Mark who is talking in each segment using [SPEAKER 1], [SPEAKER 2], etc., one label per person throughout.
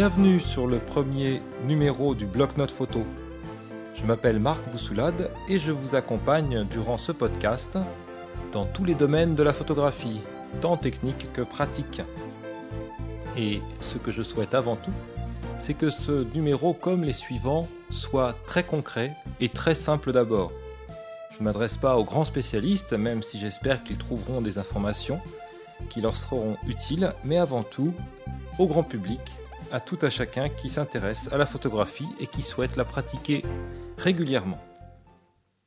[SPEAKER 1] Bienvenue sur le premier numéro du bloc-notes photo. Je m'appelle Marc Boussoulade et je vous accompagne durant ce podcast dans tous les domaines de la photographie, tant technique que pratique. Et ce que je souhaite avant tout, c'est que ce numéro, comme les suivants, soit très concret et très simple d'abord. Je ne m'adresse pas aux grands spécialistes, même si j'espère qu'ils trouveront des informations qui leur seront utiles, mais avant tout au grand public, à tout à chacun qui s'intéresse à la photographie et qui souhaite la pratiquer régulièrement.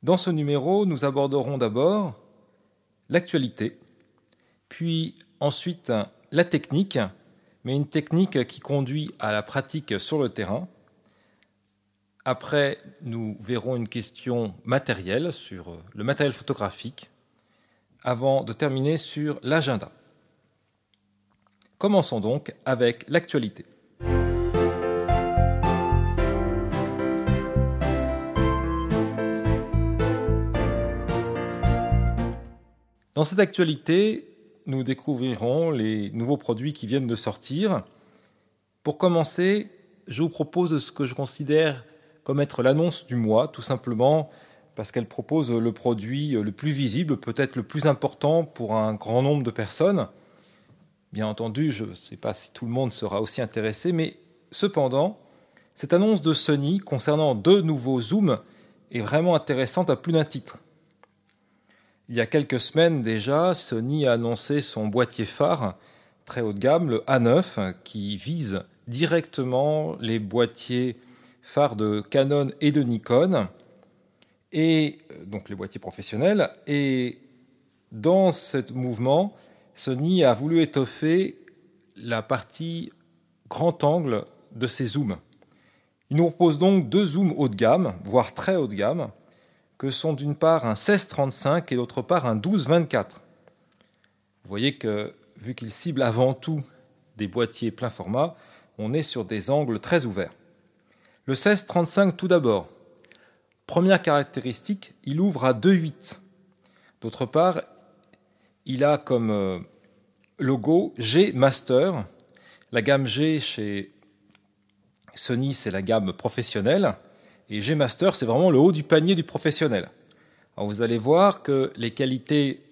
[SPEAKER 1] Dans ce numéro, nous aborderons d'abord l'actualité, puis ensuite la technique, mais une technique qui conduit à la pratique sur le terrain. Après, nous verrons une question matérielle sur le matériel photographique, avant de terminer sur l'agenda. Commençons donc avec l'actualité. Dans cette actualité, nous découvrirons les nouveaux produits qui viennent de sortir. Pour commencer, je vous propose ce que je considère comme être l'annonce du mois, tout simplement parce qu'elle propose le produit le plus visible, peut-être le plus important pour un grand nombre de personnes. Bien entendu, je ne sais pas si tout le monde sera aussi intéressé, mais cependant, cette annonce de Sony concernant deux nouveaux zooms est vraiment intéressante à plus d'un titre. Il y a quelques semaines déjà, Sony a annoncé son boîtier phare très haut de gamme, le A9, qui vise directement les boîtiers phares de Canon et de Nikon, et euh, donc les boîtiers professionnels. Et dans ce mouvement, Sony a voulu étoffer la partie grand angle de ses zooms. Il nous propose donc deux zooms haut de gamme, voire très haut de gamme, que sont d'une part un 1635 et d'autre part un 1224. Vous voyez que, vu qu'il cible avant tout des boîtiers plein format, on est sur des angles très ouverts. Le 1635 tout d'abord. Première caractéristique, il ouvre à 2.8. D'autre part, il a comme euh, logo G Master. La gamme G chez Sony, c'est la gamme professionnelle. Et G-Master, c'est vraiment le haut du panier du professionnel. Vous allez voir que les qualités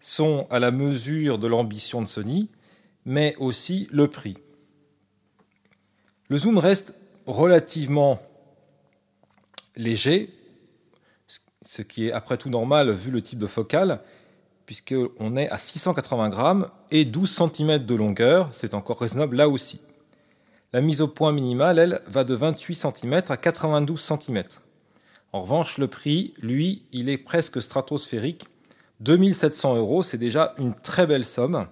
[SPEAKER 1] sont à la mesure de l'ambition de Sony, mais aussi le prix. Le zoom reste relativement léger, ce qui est après tout normal vu le type de focale, puisqu'on est à 680 grammes et 12 cm de longueur, c'est encore raisonnable là aussi. La mise au point minimale, elle, va de 28 cm à 92 cm. En revanche, le prix, lui, il est presque stratosphérique. 2700 euros, c'est déjà une très belle somme.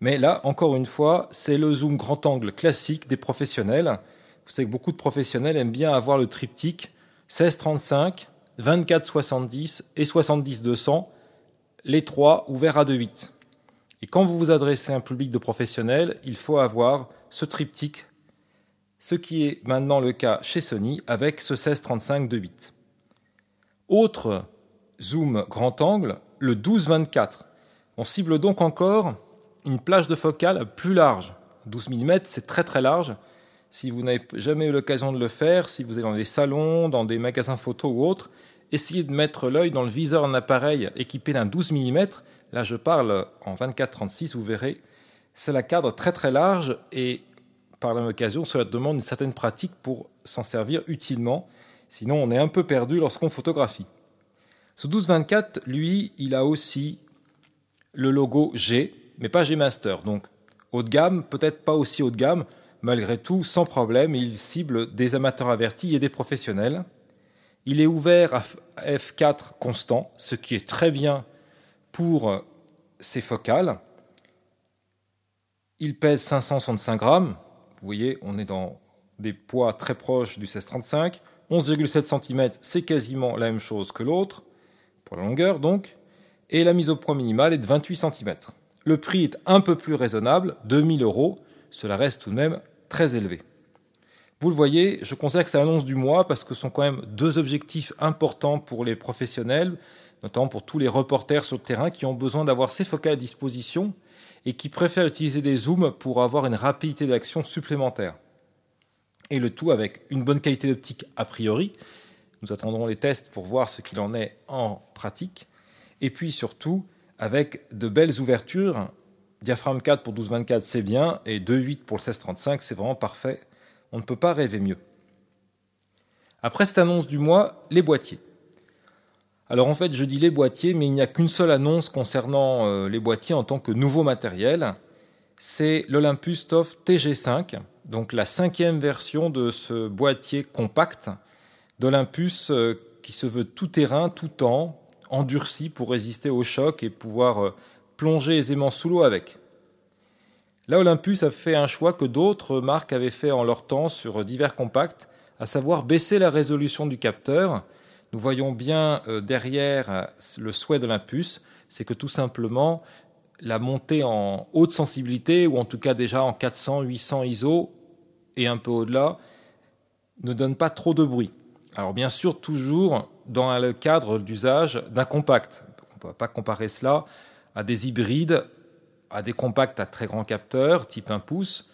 [SPEAKER 1] Mais là, encore une fois, c'est le zoom grand angle classique des professionnels. Vous savez que beaucoup de professionnels aiment bien avoir le triptyque 16-35, 24-70 et 70-200, les trois ouverts à 2.8. Et quand vous vous adressez à un public de professionnels, il faut avoir ce triptyque ce qui est maintenant le cas chez Sony avec ce 1635 2 bits. Autre zoom grand angle, le 12-24. On cible donc encore une plage de focale plus large. 12 mm, c'est très très large. Si vous n'avez jamais eu l'occasion de le faire, si vous êtes dans des salons, dans des magasins photos ou autres, essayez de mettre l'œil dans le viseur d'un appareil équipé d'un 12 mm. Là, je parle en 24-36, vous verrez, c'est la cadre très très large et par la même occasion, cela demande une certaine pratique pour s'en servir utilement. Sinon, on est un peu perdu lorsqu'on photographie. Ce 1224, lui, il a aussi le logo G, mais pas G Master. Donc, haut de gamme, peut-être pas aussi haut de gamme, malgré tout, sans problème, il cible des amateurs avertis et des professionnels. Il est ouvert à f4 constant, ce qui est très bien pour ses focales. Il pèse 565 grammes, vous voyez, on est dans des poids très proches du 1635. 11,7 cm, c'est quasiment la même chose que l'autre, pour la longueur donc. Et la mise au point minimale est de 28 cm. Le prix est un peu plus raisonnable, 2000 euros. Cela reste tout de même très élevé. Vous le voyez, je considère que c'est l'annonce du mois parce que ce sont quand même deux objectifs importants pour les professionnels, notamment pour tous les reporters sur le terrain qui ont besoin d'avoir ces focales à disposition et qui préfèrent utiliser des zooms pour avoir une rapidité d'action supplémentaire. et le tout avec une bonne qualité d'optique a priori. Nous attendrons les tests pour voir ce qu'il en est en pratique. Et puis surtout avec de belles ouvertures. Diaphragme 4 pour 12-24, c'est bien, et 2.8 pour le 16-35, c'est vraiment parfait. On ne peut pas rêver mieux. Après cette annonce du mois, les boîtiers. Alors en fait, je dis les boîtiers, mais il n'y a qu'une seule annonce concernant euh, les boîtiers en tant que nouveau matériel. C'est l'Olympus TOF TG5, donc la cinquième version de ce boîtier compact d'Olympus euh, qui se veut tout terrain, tout temps, endurci pour résister au choc et pouvoir euh, plonger aisément sous l'eau avec. Là, Olympus a fait un choix que d'autres marques avaient fait en leur temps sur divers compacts, à savoir baisser la résolution du capteur. Nous voyons bien euh, derrière le souhait d'Olympus, c'est que tout simplement la montée en haute sensibilité, ou en tout cas déjà en 400, 800 ISO et un peu au-delà, ne donne pas trop de bruit. Alors bien sûr, toujours dans le cadre d'usage d'un compact. On ne peut pas comparer cela à des hybrides, à des compacts à très grand capteur, type 1 pouce,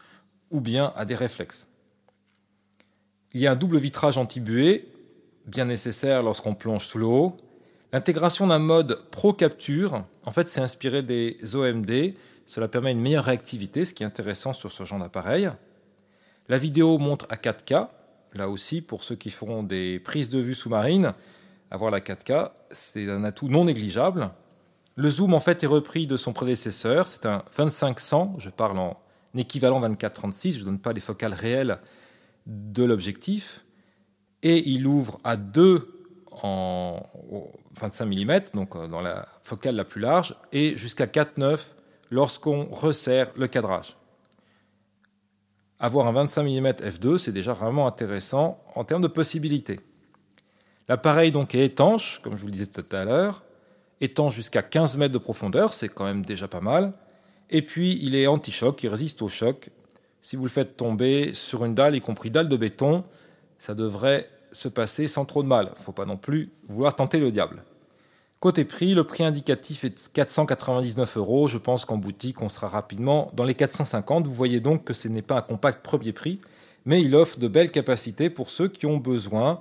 [SPEAKER 1] ou bien à des réflexes. Il y a un double vitrage anti-buée, bien nécessaire lorsqu'on plonge sous l'eau. L'intégration d'un mode Pro Capture, en fait, c'est inspiré des OMD. Cela permet une meilleure réactivité, ce qui est intéressant sur ce genre d'appareil. La vidéo montre à 4K, là aussi, pour ceux qui feront des prises de vue sous-marines, avoir la 4K, c'est un atout non négligeable. Le zoom, en fait, est repris de son prédécesseur. C'est un 2500, je parle en équivalent 24-36, je ne donne pas les focales réelles de l'objectif. Et il ouvre à 2 en 25 mm, donc euh, dans la focale la plus large, et jusqu'à 4,9 lorsqu'on resserre le cadrage. Avoir un 25 mm f2, c'est déjà vraiment intéressant en termes de possibilités. L'appareil donc est étanche, comme je vous le disais tout à l'heure, étanche jusqu'à 15 mètres de profondeur, c'est quand même déjà pas mal. Et puis il est anti-choc, il résiste au choc. Si vous le faites tomber sur une dalle, y compris dalle de béton, ça devrait se passer sans trop de mal. Il faut pas non plus vouloir tenter le diable. Côté prix, le prix indicatif est de 499 euros. Je pense qu'en boutique, on sera rapidement dans les 450. Vous voyez donc que ce n'est pas un compact premier prix, mais il offre de belles capacités pour ceux qui ont besoin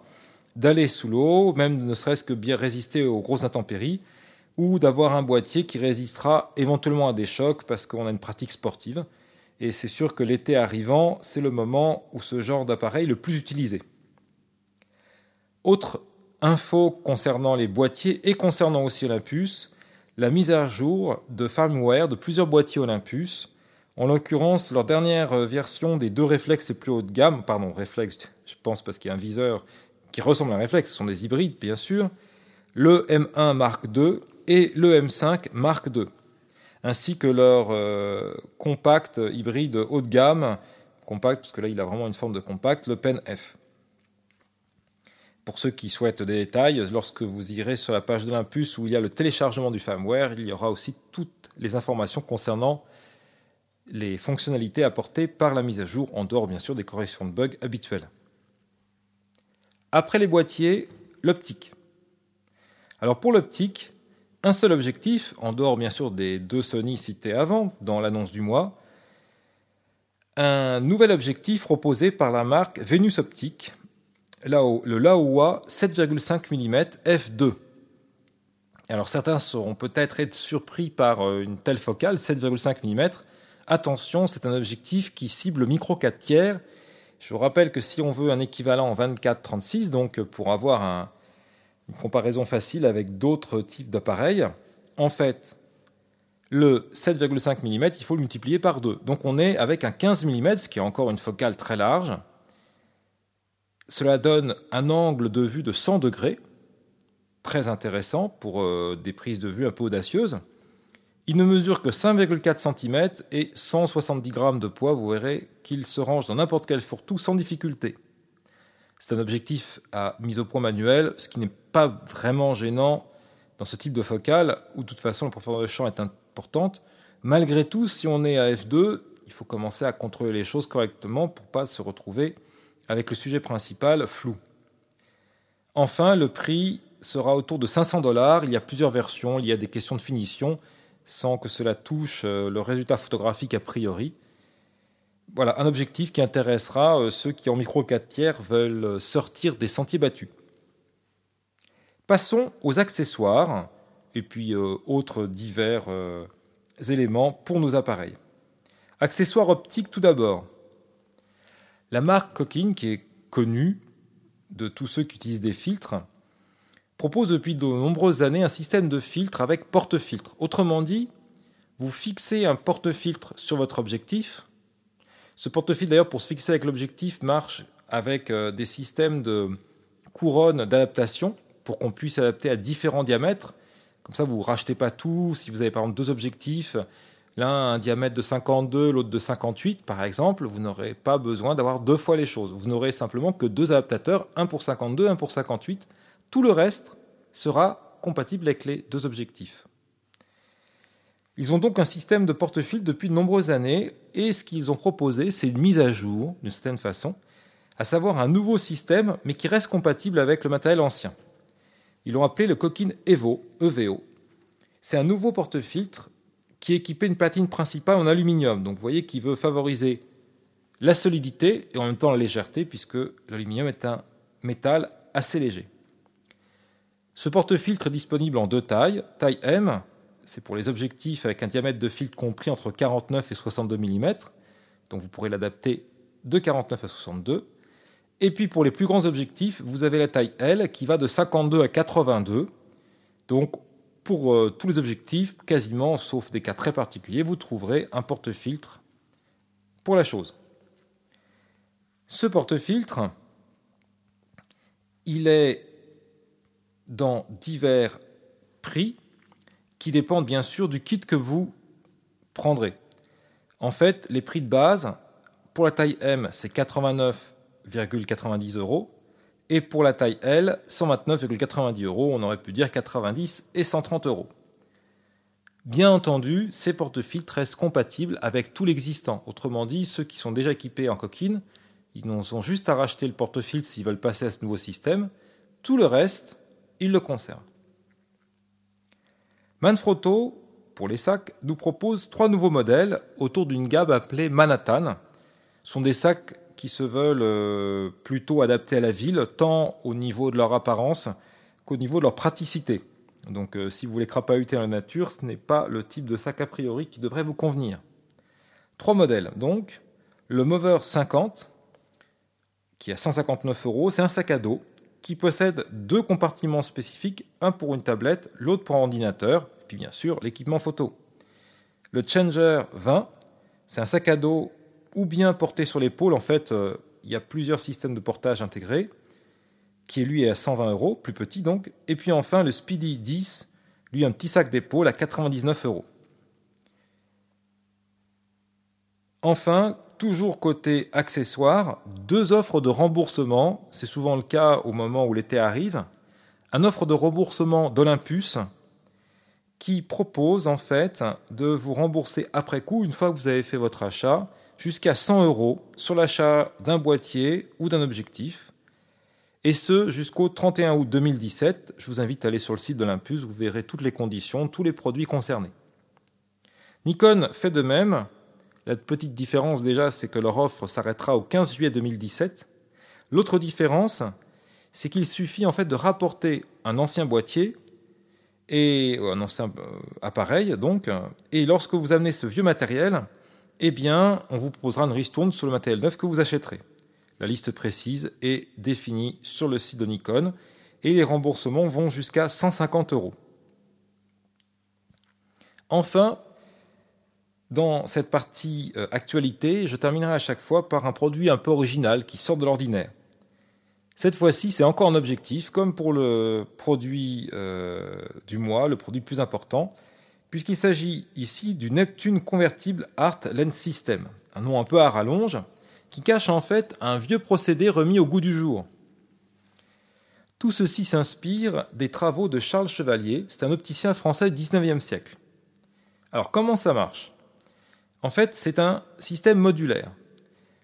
[SPEAKER 1] d'aller sous l'eau, même ne serait-ce que bien résister aux grosses intempéries, ou d'avoir un boîtier qui résistera éventuellement à des chocs parce qu'on a une pratique sportive. Et c'est sûr que l'été arrivant, c'est le moment où ce genre d'appareil est le plus utilisé. Autre info concernant les boîtiers et concernant aussi Olympus, la mise à jour de firmware de plusieurs boîtiers Olympus. En l'occurrence, leur dernière version des deux réflexes les plus haut de gamme, pardon, réflexes, je pense parce qu'il y a un viseur qui ressemblent à un réflexe, ce sont des hybrides bien sûr, le M1 Mark II et le M5 Mark II, ainsi que leur euh, compact hybride haut de gamme, compact parce que là il a vraiment une forme de compact, le Pen F. Pour ceux qui souhaitent des détails, lorsque vous irez sur la page de l'Impulse où il y a le téléchargement du firmware, il y aura aussi toutes les informations concernant les fonctionnalités apportées par la mise à jour, en dehors bien sûr des corrections de bugs habituelles. Après les boîtiers, l'optique. Alors pour l'optique, un seul objectif, en dehors bien sûr des deux Sony cités avant dans l'annonce du mois, un nouvel objectif proposé par la marque Venus Optique, le Laowa 7,5 mm f2. Alors certains seront peut-être être surpris par euh, une telle focale, 7,5 mm. Attention, c'est un objectif qui cible le micro 4 tiers je vous rappelle que si on veut un équivalent en 24-36, donc pour avoir une comparaison facile avec d'autres types d'appareils, en fait, le 7,5 mm, il faut le multiplier par 2. Donc on est avec un 15 mm, ce qui est encore une focale très large. Cela donne un angle de vue de 100 degrés, très intéressant pour euh, des prises de vue un peu audacieuses. Il ne mesure que 5,4 cm et 170 grammes de poids. Vous verrez qu'il se range dans n'importe quel fourre-tout sans difficulté. C'est un objectif à mise au point manuel, ce qui n'est pas vraiment gênant dans ce type de focale où de toute façon la profondeur de champ est importante. Malgré tout, si on est à f2, il faut commencer à contrôler les choses correctement pour ne pas se retrouver avec le sujet principal flou. Enfin, le prix sera autour de 500 dollars. Il y a plusieurs versions, il y a des questions de finition sans que cela touche euh, le résultat photographique a priori. Voilà, un objectif qui intéressera euh, ceux qui en micro 4 tiers veulent sortir des sentiers battus. Passons aux accessoires et puis euh, autres divers euh, éléments pour nos appareils. Accessoires optiques tout d'abord. La marque Coquine, qui est connue de tous ceux qui utilisent des filtres, propose depuis de nombreuses années un système de filtre avec porte-filtre. Autrement dit, vous fixez un porte-filtre sur votre objectif. Ce porte-filtre, d'ailleurs, pour se fixer avec l'objectif, marche avec euh, des systèmes de couronnes d'adaptation pour qu'on puisse adapter à différents diamètres. Comme ça, vous ne rachetez pas tout. Si vous avez par exemple deux objectifs, l'un un diamètre de 52, l'autre de 58, par exemple, vous n'aurez pas besoin d'avoir deux fois les choses. Vous n'aurez simplement que deux adaptateurs, un pour 52, un pour 58. Tout le reste sera compatible avec les deux objectifs. Ils ont donc un système de porte-fil depuis de nombreuses années et ce qu'ils ont proposé, c'est une mise à jour, d'une certaine façon, à savoir un nouveau système, mais qui reste compatible avec le matériel ancien. Ils l'ont appelé le Coquine Evo, EVO. C'est un nouveau porte-filtre qui est équipé d'une platine principale en aluminium. Donc vous voyez qu'il veut favoriser la solidité et en même temps la légèreté, puisque l'aluminium est un métal assez léger. Ce porte-filtre est disponible en deux tailles. Taille M, c'est pour les objectifs avec un diamètre de filtre compris entre 49 et 62 mm. Donc vous pourrez l'adapter de 49 à 62. Et puis pour les plus grands objectifs, vous avez la taille L qui va de 52 à 82. Donc pour euh, tous les objectifs, quasiment, sauf des cas très particuliers, vous trouverez un porte-filtre pour la chose. Ce porte-filtre, il est dans divers prix qui dépendent bien sûr du kit que vous prendrez. En fait, les prix de base, pour la taille M, c'est 89 90 euros. Et pour la taille L, 129,90 euros. On aurait pu dire 90 et 130 euros. Bien entendu, ces porte-filtres restent compatibles avec tout l'existant. Autrement dit, ceux qui sont déjà équipés en coquine, ils ont juste à racheter le porte-filtre s'ils veulent passer à ce nouveau système. Tout le reste, ils le conservent. Manfrotto, pour les sacs, nous propose trois nouveaux modèles autour d'une gamme appelée Manhattan. Ce sont des sacs qui se veulent euh, plutôt adaptés à la ville, tant au niveau de leur apparence qu'au niveau de leur praticité. Donc euh, si vous voulez crapahuter dans la nature, ce n'est pas le type de sac a priori qui devrait vous convenir. Trois modèles, donc. Le Mover 50, qui à 159 euros, c'est un sac à dos qui possède deux compartiments spécifiques, un pour une tablette, l'autre pour un ordinateur, et puis bien sûr l'équipement photo. Le Changer 20, c'est un sac à dos ou bien porté sur l'épaule. En fait, euh, il y a plusieurs systèmes de portage intégrés, qui lui est à 120 euros, plus petit donc. Et puis enfin, le Speedy 10, lui un petit sac d'épaule à 99 euros. Enfin, toujours côté accessoires, deux offres de remboursement. C'est souvent le cas au moment où l'été arrive. Un offre de remboursement d'Olympus qui propose en fait de vous rembourser après coup, une fois que vous avez fait votre achat, jusqu'à 100 euros sur l'achat d'un boîtier ou d'un objectif, et ce jusqu'au 31 août 2017. Je vous invite à aller sur le site de l'Impus, vous verrez toutes les conditions, tous les produits concernés. Nikon fait de même. La petite différence déjà, c'est que leur offre s'arrêtera au 15 juillet 2017. L'autre différence, c'est qu'il suffit en fait de rapporter un ancien boîtier et un ancien euh, appareil donc, et lorsque vous amenez ce vieux matériel, eh bien, on vous proposera une ristourne sur le matériel neuf que vous achèterez. La liste précise est définie sur le site de Nikon et les remboursements vont jusqu'à 150 euros. Enfin, dans cette partie euh, actualité, je terminerai à chaque fois par un produit un peu original qui sort de l'ordinaire. Cette fois-ci, c'est encore un objectif, comme pour le produit euh, du mois, le produit plus important puisqu'il s'agit ici du Neptune Convertible Art Lens System, un nom un peu à rallonge, qui cache en fait un vieux procédé remis au goût du jour. Tout ceci s'inspire des travaux de Charles Chevalier, c'est un opticien français du XIXe siècle. Alors comment ça marche? En fait, c'est un système modulaire.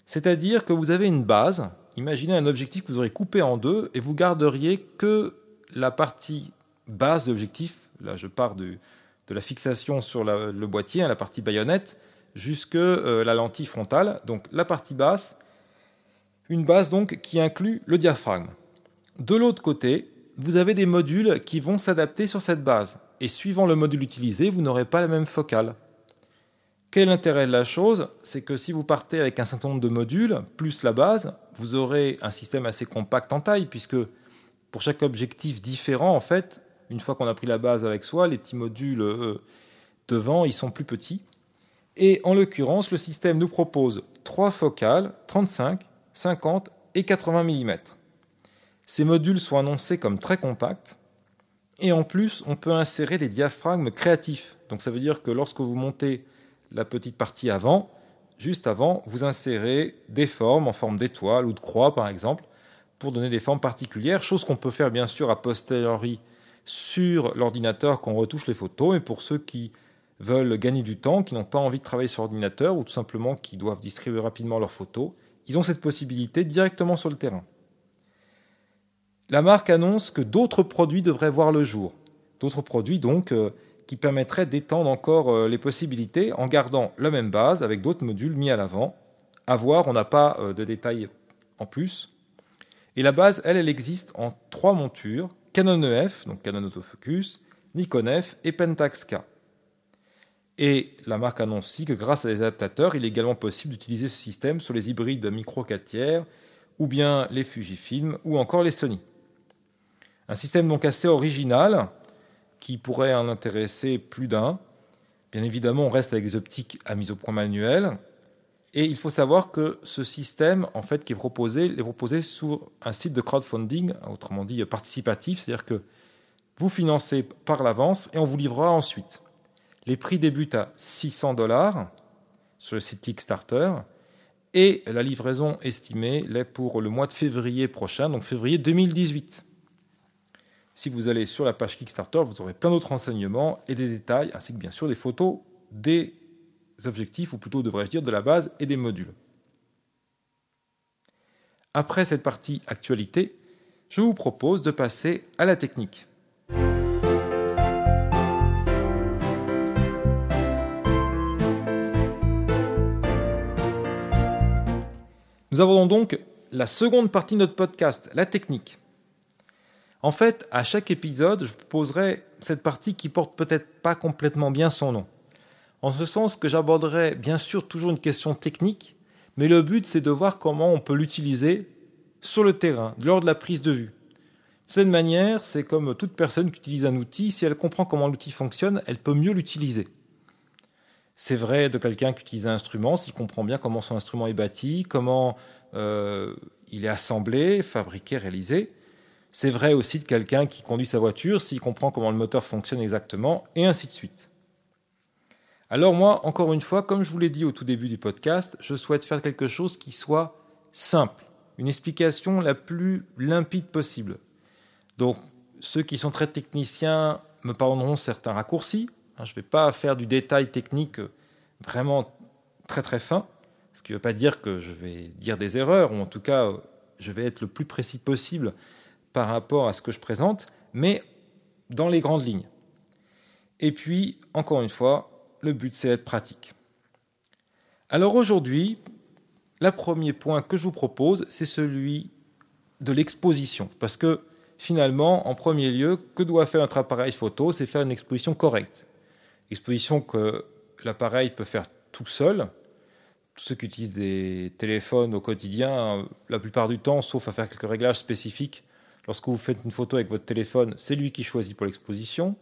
[SPEAKER 1] C'est-à-dire que vous avez une base, imaginez un objectif que vous aurez coupé en deux et vous garderiez que la partie base de l'objectif, là je pars du, de la fixation sur le boîtier, hein, la partie baïonnette, jusque euh, la lentille frontale, donc la partie basse, une base donc qui inclut le diaphragme. De l'autre côté, vous avez des modules qui vont s'adapter sur cette base, et suivant le module utilisé, vous n'aurez pas la même focale. Quel est l'intérêt de la chose C'est que si vous partez avec un certain nombre de modules, plus la base, vous aurez un système assez compact en taille, puisque pour chaque objectif différent, en fait, une fois qu'on a pris la base avec soi, les petits modules euh, devant, ils sont plus petits. Et en l'occurrence, le système nous propose trois focales, 35, 50 et 80 mm. Ces modules sont annoncés comme très compacts. Et en plus, on peut insérer des diaphragmes créatifs. Donc ça veut dire que lorsque vous montez la petite partie avant, juste avant, vous insérez des formes en forme d'étoile ou de croix par exemple, pour donner des formes particulières, chose qu'on peut faire bien sûr a posteriori sur l'ordinateur quand on retouche les photos, et pour ceux qui veulent gagner du temps, qui n'ont pas envie de travailler sur ordinateur ou tout simplement qui doivent distribuer rapidement leurs photos, ils ont cette possibilité directement sur le terrain. La marque annonce que d'autres produits devraient voir le jour. D'autres produits donc euh, qui permettraient d'étendre encore euh, les possibilités en gardant la même base avec d'autres modules mis à l'avant. À voir, on n'a pas euh, de détails en plus. Et la base, elle, elle existe en trois montures Canon EF, donc Canon Autofocus, Nikon F et Pentax K. Et la marque annonce aussi que grâce à des adaptateurs, il est également possible d'utiliser ce système sur les hybrides micro 4 tiers, ou bien les Fujifilm, ou encore les Sony. Un système donc assez original, qui pourrait en intéresser plus d'un. Bien évidemment, on reste avec des optiques à mise au point manuelle. Et il faut savoir que ce système, en fait, qui est proposé, est proposé sur un site de crowdfunding, autrement dit participatif, c'est-à-dire que vous financez par l'avance et on vous livrera ensuite. Les prix débutent à 600 dollars sur le site Kickstarter et la livraison estimée l'est pour le mois de février prochain, donc février 2018. Si vous allez sur la page Kickstarter, vous aurez plein d'autres renseignements et des détails, ainsi que bien sûr des photos des objectifs, ou plutôt devrais-je dire de la base et des modules. Après cette partie actualité, je vous propose de passer à la technique. Nous avons donc la seconde partie de notre podcast, la technique. En fait, à chaque épisode, je vous poserai cette partie qui porte peut-être pas complètement bien son nom. En ce sens que j'aborderai bien sûr toujours une question technique, mais le but c'est de voir comment on peut l'utiliser sur le terrain, lors de la prise de vue. De cette manière, c'est comme toute personne qui utilise un outil, si elle comprend comment l'outil fonctionne, elle peut mieux l'utiliser. C'est vrai de quelqu'un qui utilise un instrument, s'il comprend bien comment son instrument est bâti, comment euh, il est assemblé, fabriqué, réalisé. C'est vrai aussi de quelqu'un qui conduit sa voiture, s'il comprend comment le moteur fonctionne exactement, et ainsi de suite. Alors moi, encore une fois, comme je vous l'ai dit au tout début du podcast, je souhaite faire quelque chose qui soit simple, une explication la plus limpide possible. Donc ceux qui sont très techniciens me pardonneront certains raccourcis, Hein, je ne vais pas faire du détail technique vraiment très très fin, ce qui ne veut pas dire que je vais dire des erreurs, ou en tout cas, je vais être le plus précis possible par rapport à ce que je présente, mais dans les grandes lignes. Et puis, encore une fois, le but, c'est d'être pratique. Alors aujourd'hui, le premier point que je vous propose, c'est celui de l'exposition. Parce que finalement, en premier lieu, que doit faire notre appareil photo C'est faire une exposition correcte exposition que l'appareil peut faire tout seul. Ceux qui utilisent des téléphones au quotidien, la plupart du temps, sauf à faire quelques réglages spécifiques, lorsque vous faites une photo avec votre téléphone, c'est lui qui choisit pour l'exposition.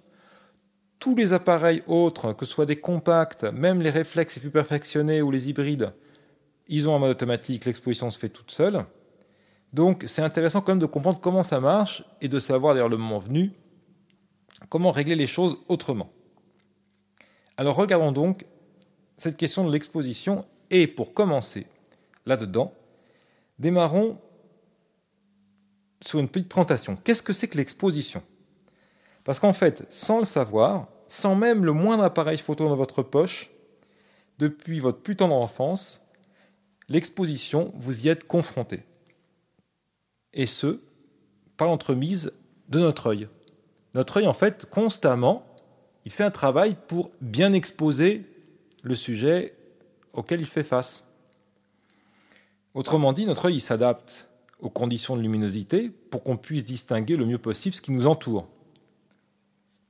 [SPEAKER 1] Tous les appareils autres, que ce soit des compacts, même les réflexes les plus perfectionnés ou les hybrides, ils ont un mode automatique, l'exposition se fait toute seule. Donc c'est intéressant quand même de comprendre comment ça marche et de savoir d'ailleurs le moment venu comment régler les choses autrement. Alors regardons donc cette question de l'exposition et pour commencer là-dedans, démarrons sur une petite présentation. Qu'est-ce que c'est que l'exposition? Parce qu'en fait, sans le savoir, sans même le moindre appareil photo dans votre poche, depuis votre plus tendre enfance, l'exposition, vous y êtes confronté. Et ce, par l'entremise de notre œil. Notre œil, en fait, constamment, il fait un travail pour bien exposer le sujet auquel il fait face. Autrement dit, notre œil s'adapte aux conditions de luminosité pour qu'on puisse distinguer le mieux possible ce qui nous entoure.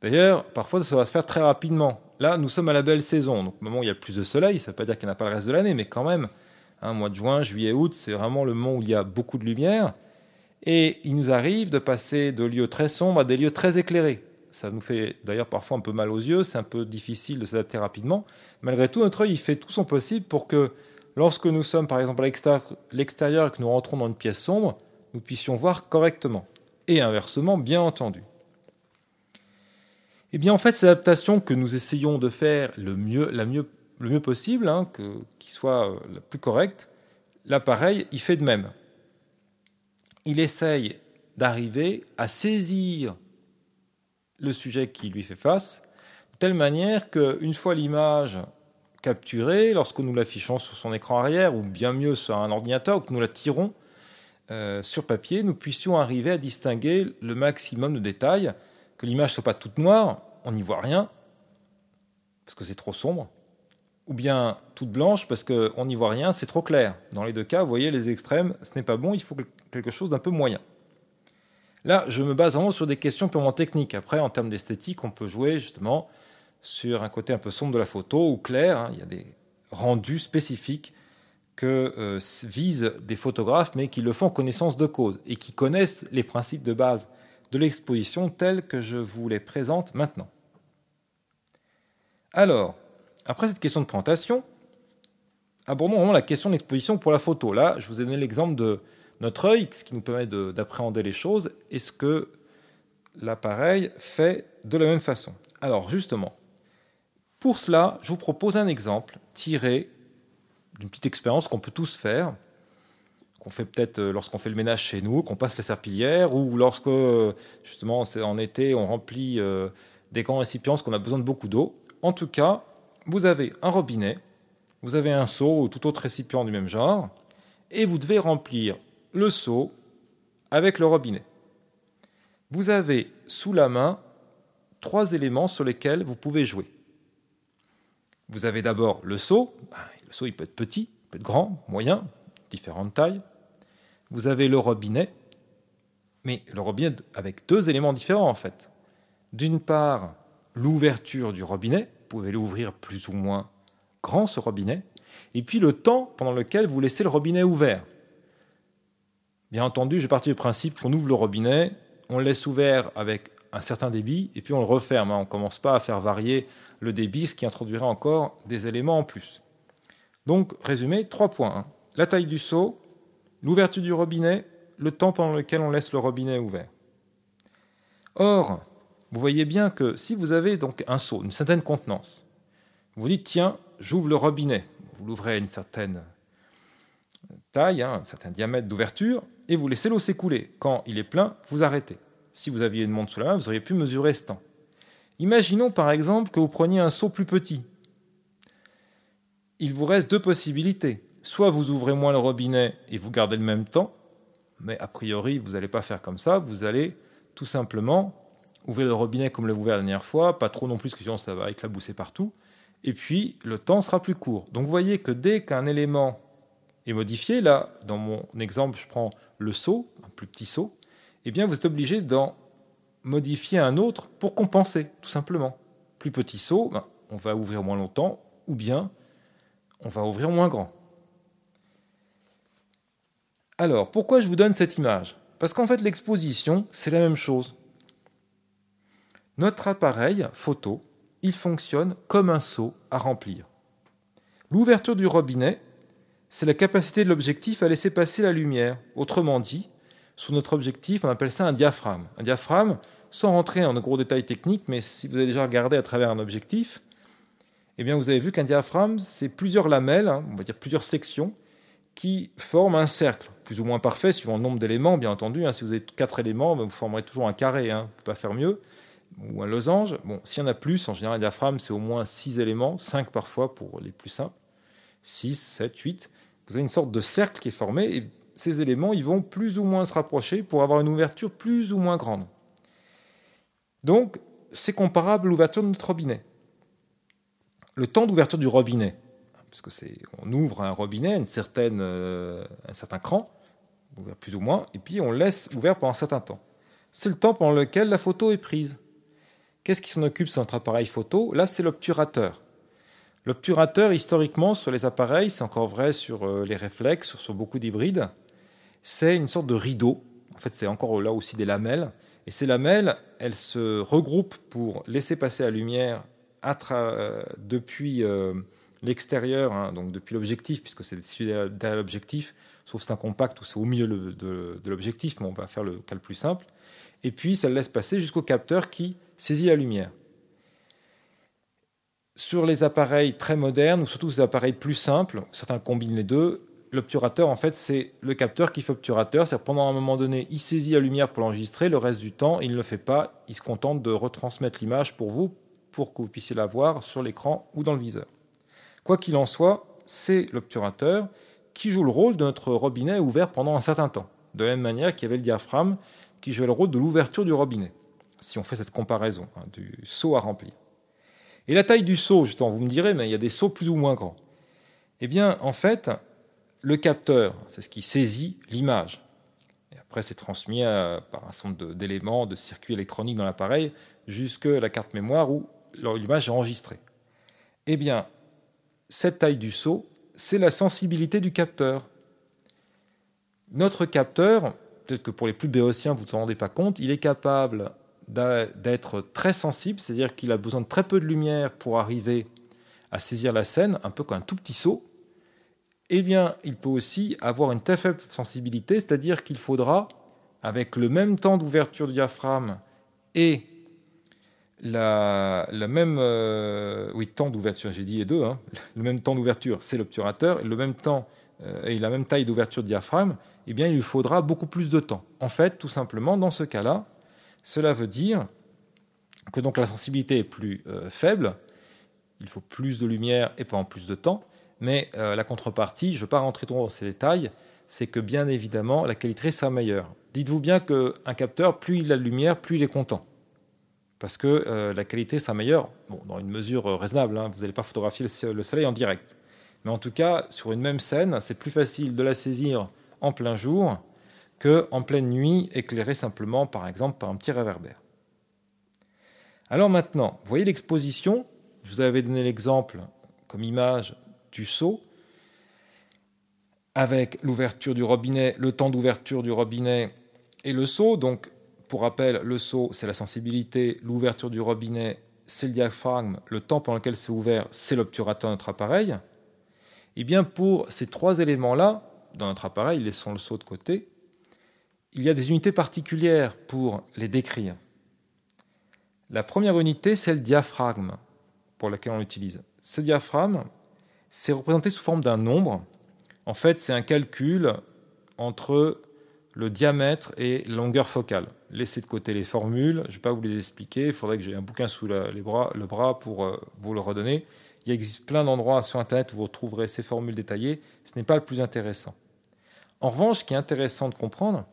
[SPEAKER 1] D'ailleurs, parfois ça va se faire très rapidement. Là, nous sommes à la belle saison, donc au moment où il y a plus de soleil, ça ne veut pas dire qu'il n'y en a pas le reste de l'année, mais quand même, un mois de juin, juillet, août, c'est vraiment le moment où il y a beaucoup de lumière. Et il nous arrive de passer de lieux très sombres à des lieux très éclairés. Ça nous fait d'ailleurs parfois un peu mal aux yeux, c'est un peu difficile de s'adapter rapidement. Malgré tout, notre œil il fait tout son possible pour que lorsque nous sommes par exemple à l'extérieur et que nous rentrons dans une pièce sombre, nous puissions voir correctement. Et inversement, bien entendu. Eh bien, en fait, cette adaptation que nous essayons de faire le mieux, possible, hein, qui soit la plus correcte, l'appareil, il fait de même. Il essaye d'arriver à saisir le sujet qui lui fait face, de telle manière qu'une fois l'image capturée, lorsque nous l'affichons sur son écran arrière, ou bien mieux sur un ordinateur, ou que nous la tirons euh, sur papier, nous puissions arriver à distinguer le maximum de détails, que l'image soit pas toute noire, on n'y voit rien, parce que c'est trop sombre, ou bien toute blanche, parce qu'on n'y voit rien, c'est trop clair. Dans les deux cas, vous voyez, les extrêmes, ce n'est pas bon, il faut quelque chose d'un peu moyen. Là, je me base vraiment sur des questions purement techniques. Après, en termes d'esthétique, on peut jouer justement sur un côté un peu sombre de la photo ou clair. Hein. Il y a des rendus spécifiques que euh, visent des photographes, mais qui le font en connaissance de cause et qui connaissent les principes de base de l'exposition tels que je vous les présente maintenant. Alors, après cette question de présentation, abordons vraiment la question de l'exposition pour la photo. Là, je vous ai donné l'exemple de notre œil, ce qui nous permet d'appréhender les choses, et ce que l'appareil fait de la même façon? Alors justement, pour cela, je vous propose un exemple tiré d'une petite expérience qu'on peut tous faire, qu'on fait peut-être euh, lorsqu'on fait le ménage chez nous, qu'on passe la serpillière, ou lorsque, euh, justement, en été, on remplit euh, des grands récipients, qu'on a besoin de beaucoup d'eau. En tout cas, vous avez un robinet, vous avez un seau ou tout autre récipient du même genre, et vous devez remplir le seau avec le robinet. Vous avez sous la main trois éléments sur lesquels vous pouvez jouer. Vous avez d'abord le seau. Ben, le seau, il peut être petit, il peut être grand, moyen, différentes tailles. Vous avez le robinet, mais le robinet avec deux éléments différents en fait. D'une part, l'ouverture du robinet, vous pouvez l'ouvrir plus ou moins grand ce robinet, et puis le temps pendant lequel vous laissez le robinet ouvert. Bien entendu, je parti du principe qu'on ouvre le robinet, on le laisse ouvert avec un certain débit, et puis on le referme. Hein. On ne commence pas à faire varier le débit, ce qui introduirait encore des éléments en plus. Donc, résumé, trois points. Hein. La taille du seau, l'ouverture du robinet, le temps pendant lequel on laisse le robinet ouvert. Or, vous voyez bien que si vous avez donc un seau, une certaine contenance, vous dites tiens, j'ouvre le robinet. Vous l'ouvrez à une certaine taille, hein, un certain diamètre d'ouverture, et vous laissez l'eau s'écouler. Quand il est plein, vous arrêtez. Si vous aviez une montre sous la main, vous auriez pu mesurer ce temps. Imaginons par exemple que vous preniez un seau plus petit. Il vous reste deux possibilités. Soit vous ouvrez moins le robinet et vous gardez le même temps, mais a priori vous n'allez pas faire comme ça, vous allez tout simplement ouvrir le robinet comme le ouvert la dernière fois, pas trop non plus, que sinon ça va éclabousser partout, et puis le temps sera plus court. Donc vous voyez que dès qu'un élément est modifié, là, dans mon exemple, je prends le saut, un plus petit saut, eh bien, vous êtes obligé d'en modifier un autre pour compenser, tout simplement. Plus petit saut, ben, on va ouvrir moins longtemps, ou bien on va ouvrir moins grand. Alors, pourquoi je vous donne cette image? Parce qu'en fait, l'exposition, c'est la même chose. Notre appareil photo, il fonctionne comme un seau à remplir. L'ouverture du robinet, c'est la capacité de l'objectif à laisser passer la lumière. Autrement dit, sur notre objectif, on appelle ça un diaphragme. Un diaphragme, sans rentrer en gros détails techniques, mais si vous avez déjà regardé à travers un objectif, eh bien vous avez vu qu'un diaphragme, c'est plusieurs lamelles, hein, on va dire plusieurs sections, qui forment un cercle, plus ou moins parfait, suivant le nombre d'éléments, bien entendu. Hein. si vous avez quatre éléments, ben, vous formerez toujours un carré, hein, on ne peut pas faire mieux, ou un losange. Bon, s'il y en a plus, en général, un diaphragme, c'est au moins six éléments, cinq parfois pour les plus simples, 6, 7, 8 vous avez une sorte de cercle qui est formé et ces éléments ils vont plus ou moins se rapprocher pour avoir une ouverture plus ou moins grande. Donc, c'est comparable à l'ouverture de notre robinet. Le temps d'ouverture du robinet, parce que c'est, on ouvre un robinet, une certaine, euh, un certain cran, ouvert plus ou moins, et puis on laisse ouvert pendant un certain temps. C'est le temps pendant lequel la photo est prise. Qu'est-ce qui s'en occupe sur notre appareil photo? Là, c'est l'obturateur. L'obturateur, historiquement, sur les appareils, c'est encore vrai sur euh, les réflexes, sur beaucoup d'hybrides, c'est une sorte de rideau. En fait, c'est encore là aussi des lamelles. Et ces lamelles, elles se regroupent pour laisser passer la lumière euh, depuis l'extérieur, hein, donc depuis l'objectif, puisque c'est derrière l'objectif, sauf c'est un compact ou c'est au milieu de, l'objectif, mais on va faire le cas le plus simple. Et puis, ça le laisse passer jusqu'au capteur qui saisit la lumière sur les appareils très modernes, ou surtout les appareils plus simples, certains combinent les deux, l'obturateur, en fait, c'est le capteur qui fait obturateur. C'est-à-dire pendant un moment donné, il saisit la lumière pour l'enregistrer, le reste du temps, il ne le fait pas. Il se contente de retransmettre l'image pour vous, pour que vous puissiez la voir sur l'écran ou dans le viseur. Quoi qu'il en soit, c'est l'obturateur qui joue le rôle de notre robinet ouvert pendant un certain temps. De la même manière qu'il y avait le diaphragme qui jouait le rôle de l'ouverture du robinet, si on fait cette comparaison hein, du seau à remplir. Et la taille du seau, justement, vous me direz, mais il y a des seaux plus ou moins grands. Eh bien, en fait, le capteur, c'est ce qui saisit l'image. Et après, c'est transmis par un certain d'éléments, de circuits électroniques dans l'appareil, jusque la carte mémoire où l'image est enregistrée. Eh bien, cette taille du seau, c'est la sensibilité du capteur. Notre capteur, peut-être que pour les plus béotiens, vous ne vous en rendez pas compte, il est capable d'être très sensible, c'est-à-dire qu'il a besoin de très peu de lumière pour arriver à saisir la scène, un peu comme un tout petit saut. Eh bien, il peut aussi avoir une très faible sensibilité, c'est-à-dire qu'il faudra, avec le même temps d'ouverture du diaphragme et la, même euh, oui temps d'ouverture, j'ai dit les deux, hein. le même temps d'ouverture, c'est l'obturateur, le même temps euh, et la même taille d'ouverture diaphragme, eh bien, il lui faudra beaucoup plus de temps. En fait, tout simplement, dans ce cas-là, cela veut dire que donc la sensibilité est plus euh, faible, il faut plus de lumière et pas en plus de temps, mais la contrepartie, je ne vais pas rentrer trop dans ces détails, c'est que bien évidemment la qualité sera meilleure. Dites-vous bien qu'un capteur, plus il a de lumière, plus il est content. Parce que euh, la qualité meilleure, bon, dans une mesure raisonnable, hein, vous n'allez pas photographier le soleil en direct. Mais en tout cas, sur une même scène, c'est plus facile de la saisir en plein jour qu'en pleine nuit, éclairé simplement par exemple par un petit réverbère. Alors maintenant, vous voyez l'exposition, je vous avais donné l'exemple comme image du seau, avec l'ouverture du robinet, le temps d'ouverture du robinet et le seau. Donc, pour rappel, le seau, c'est la sensibilité, l'ouverture du robinet, c'est le diaphragme, le temps pendant lequel c'est ouvert, c'est l'obturateur de notre appareil. Eh bien, pour ces trois éléments-là, dans notre appareil, laissons le seau de côté, il y a des unités particulières pour les décrire. La première unité, c'est le diaphragme pour laquelle on l'utilise. Ce diaphragme, c'est représenté sous forme d'un nombre. En fait, c'est un calcul entre le diamètre et longueur focale. Laissez de côté les formules, je ne vais pas vous les expliquer, il faudrait que j'ai un bouquin sous les bras, le bras pour euh, vous le redonner. Il existe plein d'endroits sur Internet où vous retrouverez ces formules détaillées, ce n'est pas le plus intéressant. En revanche, ce qui est intéressant de comprendre,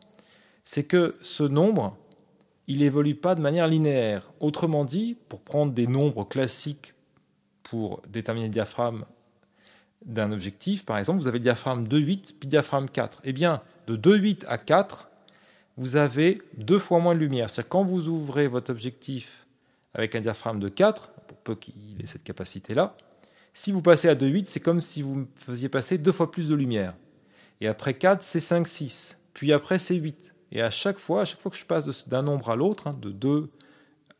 [SPEAKER 1] c'est que ce nombre, il évolue pas de manière linéaire. Autrement dit, pour prendre des nombres classiques pour déterminer le diaphragme d'un objectif, par exemple, vous avez le diaphragme 2,8 puis diaphragme 4. Eh bien, de 2,8 à 4, vous avez deux fois moins de lumière. C'est-à-dire quand vous ouvrez votre objectif avec un diaphragme de 4, pour peu qu'il ait cette capacité-là, si vous passez à 2,8, c'est comme si vous faisiez passer deux fois plus de lumière. Et après 4, c'est 5, 6. Puis après, c'est 8. Et à chaque fois, à chaque fois que je passe d'un nombre à l'autre, hein, de 2,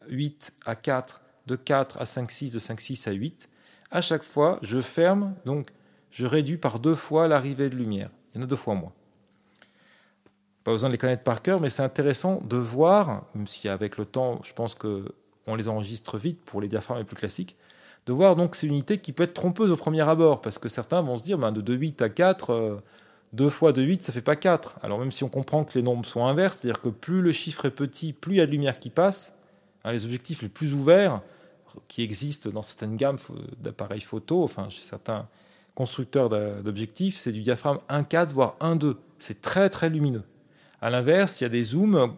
[SPEAKER 1] 8 à 4, de 4 à 5, 6, de 5, 6 à 8, à chaque fois, je ferme, donc je réduis par deux fois l'arrivée de lumière. Il y en a deux fois moins. Pas besoin de les connaître par cœur, mais c'est intéressant de voir, même si avec le temps, je pense qu'on les enregistre vite pour les diaphragmes les plus classiques, de voir donc ces unités qui peut être trompeuse au premier abord, parce que certains vont se dire, ben, de 2,8 à 4, 2 fois 2, 8, ça fait pas 4. Alors même si on comprend que les nombres sont inverses, c'est-à-dire que plus le chiffre est petit, plus il y a de lumière qui passe, hein, les objectifs les plus ouverts qui existent dans certaines gammes d'appareils photo, enfin chez certains constructeurs d'objectifs, c'est du diaphragme 1,4 voire 1,2. C'est très très lumineux. À l'inverse, il y a des zooms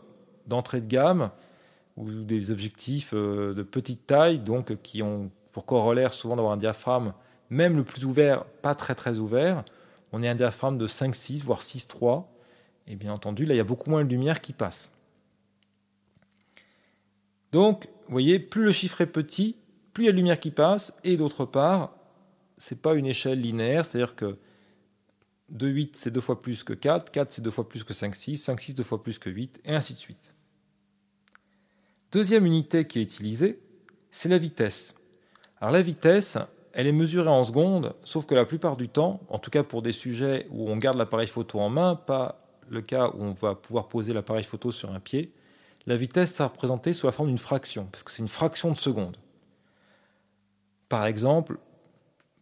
[SPEAKER 1] d'entrée de gamme ou des objectifs euh, de petite taille, donc qui ont pour corollaire souvent d'avoir un diaphragme même le plus ouvert, pas très très ouvert, on est un diaphragme de 5,6 voire 6,3. Et bien entendu, là, il y a beaucoup moins de lumière qui passe. Donc, vous voyez, plus le chiffre est petit, plus il y a de lumière qui passe, et d'autre part, ce n'est pas une échelle linéaire, c'est-à-dire que 2,8 c'est deux fois plus que 4, 4 c'est deux fois plus que 5,6, 5,6 deux fois plus que 8, et ainsi de suite. Deuxième unité qui est utilisée, c'est la vitesse. Alors la vitesse, elle est mesurée en secondes, sauf que la plupart du temps, en tout cas pour des sujets où on garde l'appareil photo en main, pas le cas où on va pouvoir poser l'appareil photo sur un pied, la vitesse sera représentée sous la forme d'une fraction, parce que c'est une fraction de seconde. Par exemple,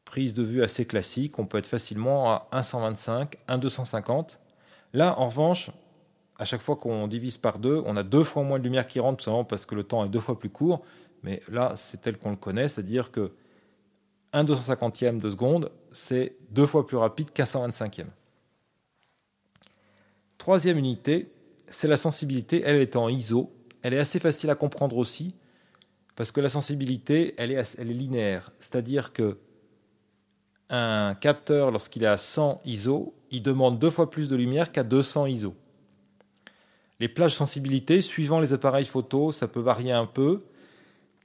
[SPEAKER 1] prise de vue assez classique, on peut être facilement à 1,125, 1,250. Là, en revanche, à chaque fois qu'on divise par deux, on a deux fois moins de lumière qui rentre, tout simplement parce que le temps est deux fois plus court. Mais là, c'est tel qu'on le connaît, c'est-à-dire que 1 250e de seconde, c'est deux fois plus rapide qu'un 125e. Troisième unité, c'est la sensibilité. Elle est en ISO. Elle est assez facile à comprendre aussi, parce que la sensibilité, elle est, elle est linéaire. C'est-à-dire que un capteur, lorsqu'il est à 100 ISO, il demande deux fois plus de lumière qu'à 200 ISO. Les plages sensibilité, suivant les appareils photo, ça peut varier un peu.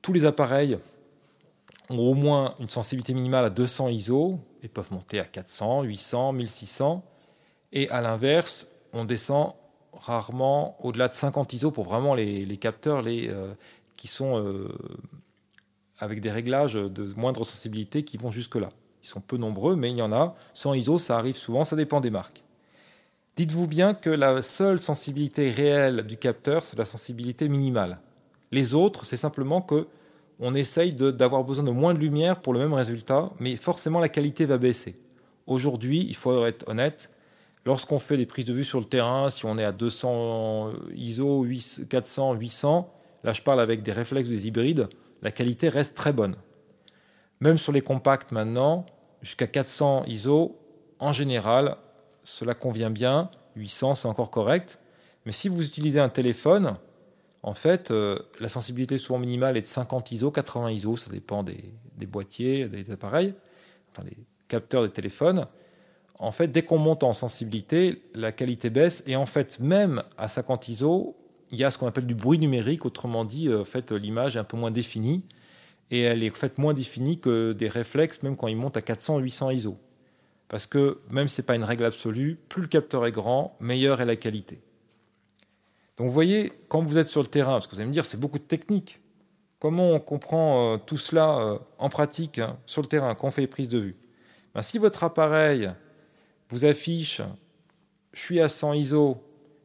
[SPEAKER 1] Tous les appareils ont au moins une sensibilité minimale à 200 ISO et peuvent monter à 400, 800, 1600. Et à l'inverse, on descend rarement au-delà de 50 ISO pour vraiment les, capteurs euh, qui sont euh, avec des réglages de moindre sensibilité qui vont jusque-là. Ils sont peu nombreux, mais il y en a. 100 ISO, ça arrive souvent, ça dépend des marques. Dites-vous bien que la seule sensibilité réelle du capteur, c'est la sensibilité minimale. Les autres, c'est simplement que on essaye d'avoir besoin de moins de lumière pour le même résultat, mais forcément la qualité va baisser. Aujourd'hui, il faut être honnête, lorsqu'on fait des prises de vue sur le terrain, si on est à 200 ISO, 400, 800, là je parle avec des réflexes des hybrides, la qualité reste très bonne. Même sur les compacts maintenant, jusqu'à 400 ISO, en général, cela convient bien. 800, c'est encore correct. Mais si vous utilisez un téléphone, en fait, euh, la sensibilité souvent minimale est de 50 ISO, 80 ISO, ça dépend des, boîtiers, des appareils, enfin des capteurs des téléphones. En fait, dès qu'on monte en sensibilité, la qualité baisse. Et en fait, même à 50 ISO, il y a ce qu'on appelle du bruit numérique. Autrement dit, euh, en fait, l'image est un peu moins définie. Et elle est en fait moins définie que des réflexes, même quand ils montent à 400 800 ISO. Parce que même si ce n'est pas une règle absolue, plus le capteur est grand, meilleure est la qualité. Donc vous voyez, quand vous êtes sur le terrain, parce que vous allez me dire, c'est beaucoup de technique, comment on comprend euh, tout cela euh, en pratique hein, sur le terrain, quand on fait les prises de vue? Ben, Si votre appareil vous affiche, je suis à 100 ISO,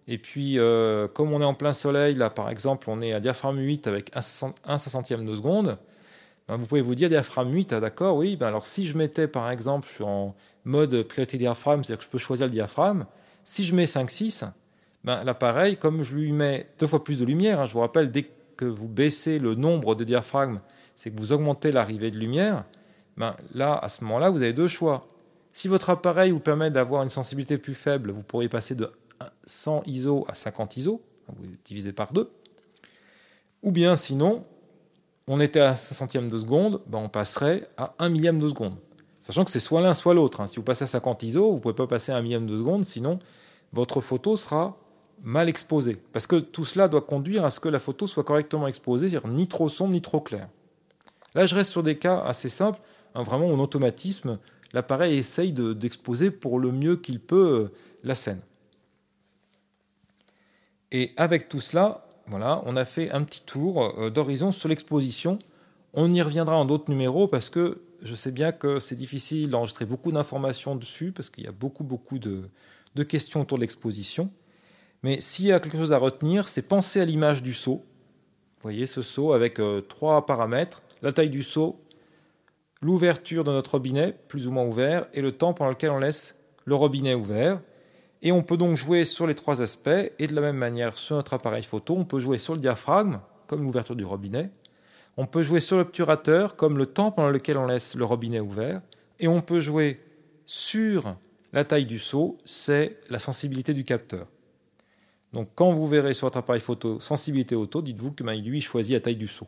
[SPEAKER 1] et puis euh, comme on est en plein soleil, là par exemple, on est à diaphragme 8 avec 1 500e de seconde, vous pouvez vous dire diaphragme 8, ah, d'accord, oui, ben, alors si je mettais par exemple, je suis en mode piloté diaphragme, c'est-à-dire que je peux choisir le diaphragme, si je mets 5-6, ben, l'appareil, comme je lui mets deux fois plus de lumière, hein, je vous rappelle, dès que vous baissez le nombre de diaphragmes, c'est que vous augmentez l'arrivée de lumière, ben, là, à ce moment-là, vous avez deux choix. Si votre appareil vous permet d'avoir une sensibilité plus faible, vous pourriez passer de 100 ISO à 50 ISO, vous divisez par deux. Ou bien sinon, on était à 5 centième de seconde, ben on passerait à 1 millième de seconde. Sachant que c'est soit l'un, soit l'autre. Hein. Si vous passez à 50 ISO, vous ne pouvez pas passer à 1 millième de seconde, sinon votre photo sera mal exposée. Parce que tout cela doit conduire à ce que la photo soit correctement exposée, c'est-à-dire ni trop sombre, ni trop clair. Là, je reste sur des cas assez simples, hein, vraiment en automatisme. L'appareil essaye d'exposer pour le mieux qu'il peut euh, la scène. Et avec tout cela, voilà, on a fait un petit tour euh, d'horizon sur l'exposition. On y reviendra en d'autres numéros parce que je sais bien que c'est difficile d'enregistrer beaucoup d'informations dessus parce qu'il y a beaucoup, beaucoup de, questions autour de l'exposition. Mais s'il y a quelque chose à retenir, c'est penser à l'image du seau. Vous voyez ce seau avec euh, trois paramètres la taille du seau, l'ouverture de notre robinet, plus ou moins ouvert, et le temps pendant lequel on laisse le robinet ouvert. Et on peut donc jouer sur les trois aspects, et de la même manière sur notre appareil photo, on peut jouer sur le diaphragme, comme l'ouverture du robinet, on peut jouer sur l'obturateur, comme le temps pendant lequel on laisse le robinet ouvert, et on peut jouer sur la taille du seau, c'est la sensibilité du capteur. Donc quand vous verrez sur votre appareil photo sensibilité auto, dites-vous que ben, lui choisit la taille du seau.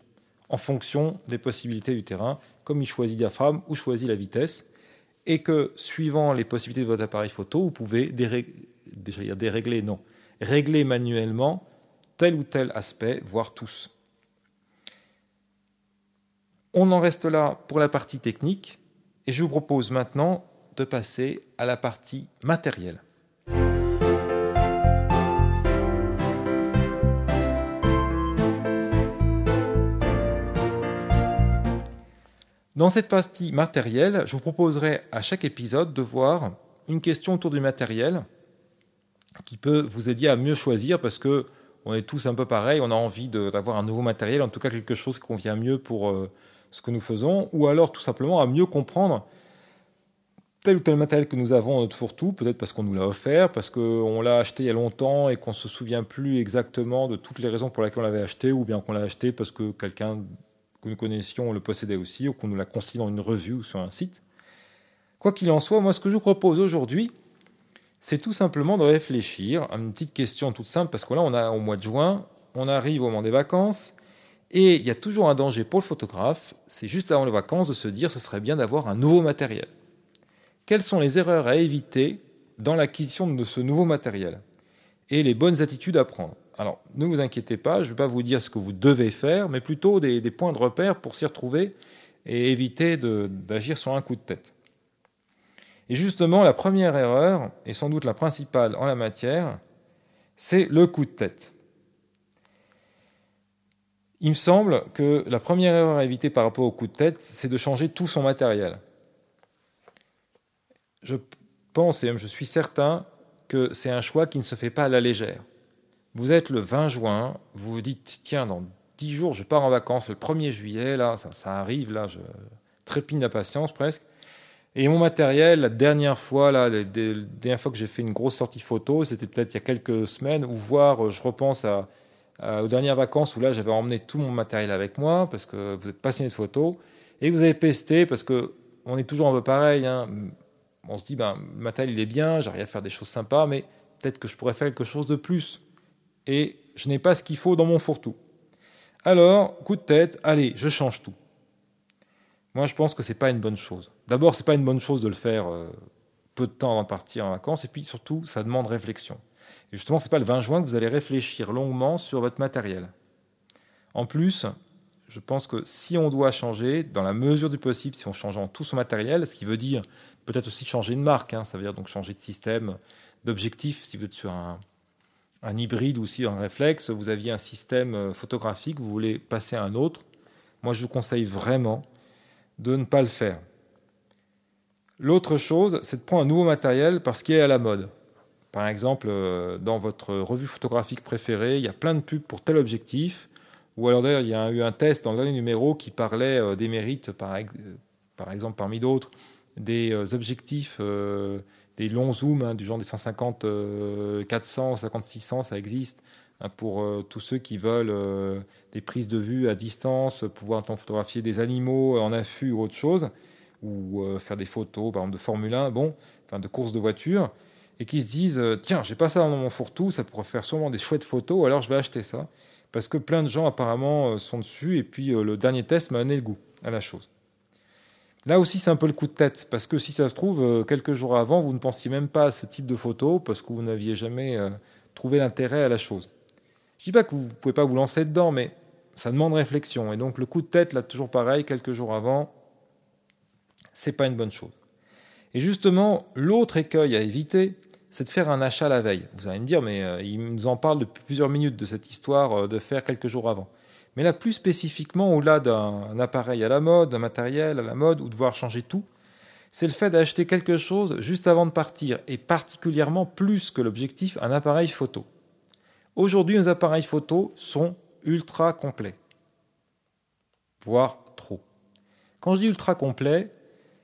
[SPEAKER 1] en fonction des possibilités du terrain, comme il choisit diaphragme ou choisit la vitesse, et que suivant les possibilités de votre appareil photo, vous pouvez dérégler, non, régler manuellement tel ou tel aspect, voire tous. On en reste là pour la partie technique, et je vous propose maintenant de passer à la partie matérielle. Dans cette partie matérielle, je vous proposerai à chaque épisode de voir une question autour du matériel qui peut vous aider à mieux choisir parce que on est tous un peu pareil, on a envie d'avoir un nouveau matériel, en tout cas quelque chose qui convient mieux pour euh, ce que nous faisons, ou alors tout simplement à mieux comprendre tel ou tel matériel que nous avons dans notre fourre-tout, peut-être parce qu'on nous l'a offert, parce qu'on l'a acheté il y a longtemps et qu'on ne se souvient plus exactement de toutes les raisons pour lesquelles on l'avait acheté, ou bien qu'on l'a acheté parce que quelqu'un que nous connaissions le possédait aussi, ou qu'on nous l'a consigné dans une revue ou sur un site. Quoi qu'il en soit, moi ce que je vous propose aujourd'hui, c'est tout simplement de réfléchir à une petite question toute simple, parce que là on a au mois de juin, on arrive au moment des vacances, et il y a toujours un danger pour le photographe, c'est juste avant les vacances de se dire ce serait bien d'avoir un nouveau matériel. Quelles sont les erreurs à éviter dans l'acquisition de ce nouveau matériel? Et les bonnes attitudes à prendre alors, ne vous inquiétez pas, je ne vais pas vous dire ce que vous devez faire, mais plutôt des, points de repère pour s'y retrouver et éviter d'agir sur un coup de tête. Et justement, la première erreur, et sans doute la principale en la matière, c'est le coup de tête. Il me semble que la première erreur à éviter par rapport au coup de tête, c'est de changer tout son matériel. Je pense et même je suis certain que c'est un choix qui ne se fait pas à la légère. Vous êtes le 20 juin, vous vous dites, tiens, dans 10 jours, je pars en vacances, le 1er juillet, là, ça, arrive, là, je trépigne d'impatience presque. Et mon matériel, la dernière fois, là, la, dernière fois que j'ai fait une grosse sortie photo, c'était peut-être il y a quelques semaines, ou voire, je repense à, aux dernières vacances où là, j'avais emmené tout mon matériel avec moi, parce que vous êtes passionné de photos, et vous avez pesté, parce que on est toujours un peu pareil, hein. on se dit, ben, le matériel, il est bien, j'arrive à faire des choses sympas, mais peut-être que je pourrais faire quelque chose de plus et je n'ai pas ce qu'il faut dans mon fourre-tout. Alors, coup de tête, allez, je change tout. Moi, je pense que ce n'est pas une bonne chose. D'abord, ce n'est pas une bonne chose de le faire euh, peu de temps avant de partir en vacances, et puis surtout, ça demande réflexion. Et justement, ce n'est pas le 20 juin que vous allez réfléchir longuement sur votre matériel. En plus, je pense que si on doit changer, dans la mesure du possible, si on change en tout son matériel, ce qui veut dire peut-être aussi changer de marque, hein, ça veut dire donc changer de système, d'objectif, si vous êtes sur un, un hybride ou aussi un réflexe, vous aviez un système euh, photographique, vous voulez passer à un autre, moi je vous conseille vraiment de ne pas le faire. L'autre chose, c'est de prendre un nouveau matériel parce qu'il est à la mode. Par exemple, euh, dans votre revue photographique préférée, il y a plein de pubs pour tel objectif. Ou alors d'ailleurs, il y a eu un test dans le dernier numéro qui parlait euh, des mérites, par, exemple parmi d'autres, des objectifs les longs zooms hein, du genre des 150 400, 50 600, ça existe hein, pour euh, tous ceux qui veulent euh, des prises de vue à distance, pouvoir photographier des animaux en affût ou autre chose, ou euh, faire des photos, par exemple de Formule 1, bon, enfin de courses de voiture, et qui se disent tiens, j'ai pas ça dans mon fourre-tout, ça pourrait faire sûrement des chouettes photos, alors je vais acheter ça, parce que plein de gens apparemment sont dessus, et puis le dernier test m'a donné le goût à la chose. Là aussi, c'est un peu le coup de tête, parce que si ça se trouve, euh, quelques jours avant, vous ne pensiez même pas à ce type de photo, parce que vous n'aviez jamais euh, trouvé l'intérêt à la chose. Je dis pas que vous ne pouvez pas vous lancer dedans, mais ça demande réflexion. Et donc le coup de tête, là, toujours pareil, quelques jours avant, c'est pas une bonne chose. Et justement, l'autre écueil à éviter, c'est de faire un achat la veille. Vous allez me dire, mais euh, il nous en parle depuis plusieurs minutes de cette histoire de faire quelques jours avant. Mais là, plus spécifiquement, au-delà d'un appareil à la mode, d'un matériel à la mode, ou de devoir changer tout, c'est le fait d'acheter quelque chose juste avant de partir, et particulièrement plus que l'objectif, un appareil photo. Aujourd'hui, nos appareils photo sont ultra complets, voire trop. Quand je dis ultra complet,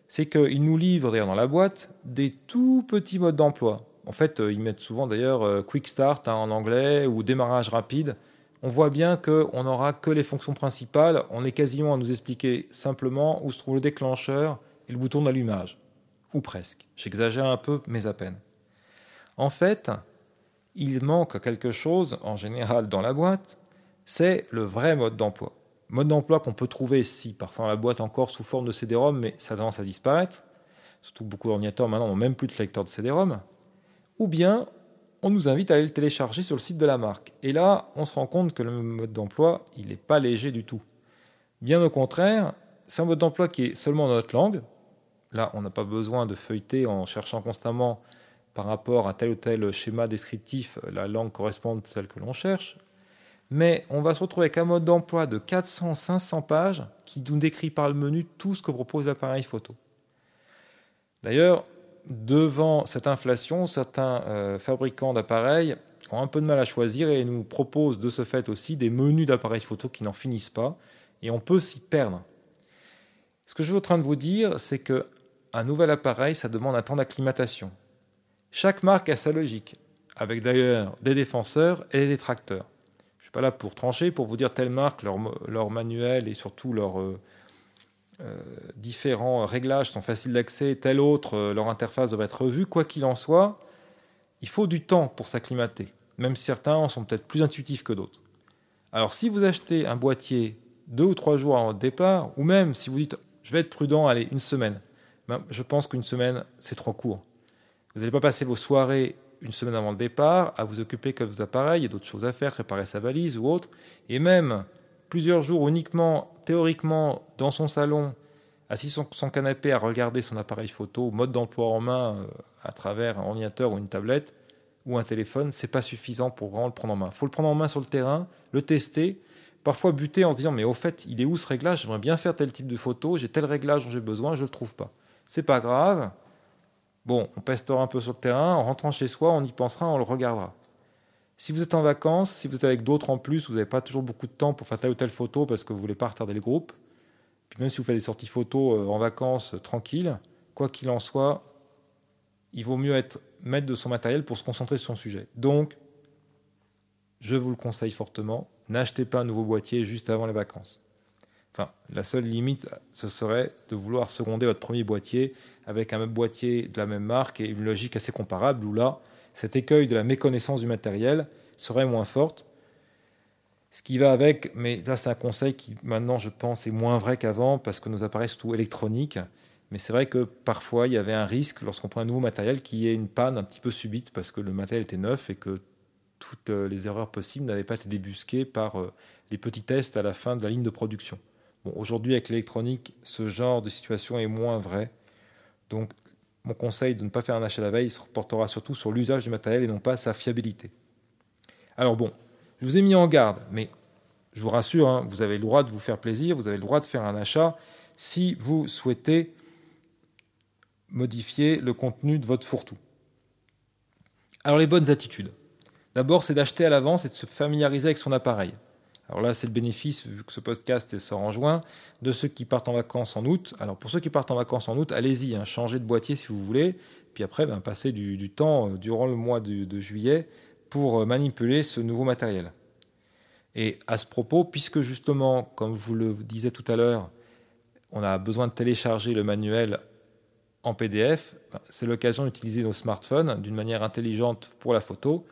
[SPEAKER 1] c'est qu'ils nous livrent d'ailleurs dans la boîte des tout petits modes d'emploi. En fait, euh, ils mettent souvent d'ailleurs euh, Quick Start hein, en anglais ou démarrage rapide on voit bien qu'on n'aura que les fonctions principales. On est quasiment à nous expliquer simplement où se trouve le déclencheur et le bouton d'allumage. Ou presque. J'exagère un peu, mais à peine. En fait, il manque quelque chose, en général dans la boîte, c'est le vrai mode d'emploi. mode d'emploi qu'on peut trouver si parfois la boîte encore sous forme de CD-ROM, mais ça a tendance à disparaître. Surtout beaucoup d'ordinateurs maintenant n'ont même plus de lecteur de CD-ROM. Ou bien on nous invite à aller le télécharger sur le site de la marque. Et là, on se rend compte que le mode d'emploi, il n'est pas léger du tout. Bien au contraire, c'est un mode d'emploi qui est seulement notre langue. Là, on n'a pas besoin de feuilleter en cherchant constamment par rapport à tel ou tel schéma descriptif la langue correspond à celle que l'on cherche. Mais on va se retrouver avec un mode d'emploi de 400-500 pages qui nous décrit par le menu tout ce que propose l'appareil photo. D'ailleurs, devant cette inflation, certains euh, fabricants d'appareils ont un peu de mal à choisir et nous proposent de ce fait aussi des menus d'appareils photo qui n'en finissent pas et on peut s'y perdre. Ce que je suis en train de vous dire, c'est que un nouvel appareil, ça demande un temps d'acclimatation. Chaque marque a sa logique, avec d'ailleurs des défenseurs et des détracteurs. Je ne suis pas là pour trancher, pour vous dire telle marque, leur, manuel et surtout leur, euh, euh, différents réglages sont faciles d'accès, tel autre, euh, leur interface doit être revue. Quoi qu'il en soit, il faut du temps pour s'acclimater, même certains sont peut-être plus intuitifs que d'autres. Alors si vous achetez un boîtier deux ou trois jours avant votre départ, ou même si vous dites je vais être prudent, allez, une semaine, ben, je pense qu'une semaine, c'est trop court. Vous n'allez pas passer vos soirées une semaine avant le départ à vous occuper que vos appareils, il y a d'autres choses à faire, réparer sa valise ou autre, et même plusieurs jours uniquement, théoriquement, dans son salon, assis sur son canapé à regarder son appareil photo, mode d'emploi en main euh, à travers un ordinateur ou une tablette ou un téléphone, c'est pas suffisant pour vraiment le prendre en main. Faut le prendre en main sur le terrain, le tester, parfois buter en se disant mais au fait, il est où ce réglage? J'aimerais bien faire tel type de photo, j'ai tel réglage dont j'ai besoin, je ne le trouve pas. C'est pas grave. Bon, on pestera un peu sur le terrain, en rentrant chez soi, on y pensera, on le regardera. Si vous êtes en vacances, si vous êtes avec d'autres en plus, vous n'avez pas toujours beaucoup de temps pour faire telle ou telle photo parce que vous ne voulez pas retarder le groupe. Puis même si vous faites des sorties photos euh, en vacances euh, tranquilles, quoi qu'il en soit, il vaut mieux être maître de son matériel pour se concentrer sur son sujet. Donc, je vous le conseille fortement, n'achetez pas un nouveau boîtier juste avant les vacances. Enfin, la seule limite, ce serait de vouloir seconder votre premier boîtier avec un même boîtier de la même marque et une logique assez comparable où là, cet écueil de la méconnaissance du matériel serait moins forte. Ce qui va avec, mais là c'est un conseil qui maintenant je pense est moins vrai qu'avant parce que nos appareils sont tout électroniques. Mais c'est vrai que parfois il y avait un risque lorsqu'on prend un nouveau matériel qu'il y ait une panne un petit peu subite parce que le matériel était neuf et que toutes euh, les erreurs possibles n'avaient pas été débusquées par euh, les petits tests à la fin de la ligne de production. Bon, aujourd'hui avec l'électronique, ce genre de situation est moins vrai. Donc mon conseil de ne pas faire un achat la veille se reportera surtout sur l'usage du matériel et non pas sa fiabilité. Alors bon, je vous ai mis en garde, mais je vous rassure, hein, vous avez le droit de vous faire plaisir, vous avez le droit de faire un achat si vous souhaitez modifier le contenu de votre fourre-tout. Alors les bonnes attitudes. D'abord, c'est d'acheter à l'avance et de se familiariser avec son appareil. Alors là, c'est le bénéfice, vu que ce podcast sort en juin, de ceux qui partent en vacances en août. Alors pour ceux qui partent en vacances en août, allez-y, hein, changez de boîtier si vous voulez. Puis après, ben, passez du, temps euh, durant le mois de, juillet pour euh, manipuler ce nouveau matériel. Et à ce propos, puisque justement, comme je vous le disais tout à l'heure, on a besoin de télécharger le manuel en PDF, ben, c'est l'occasion d'utiliser nos smartphones d'une manière intelligente pour la photo.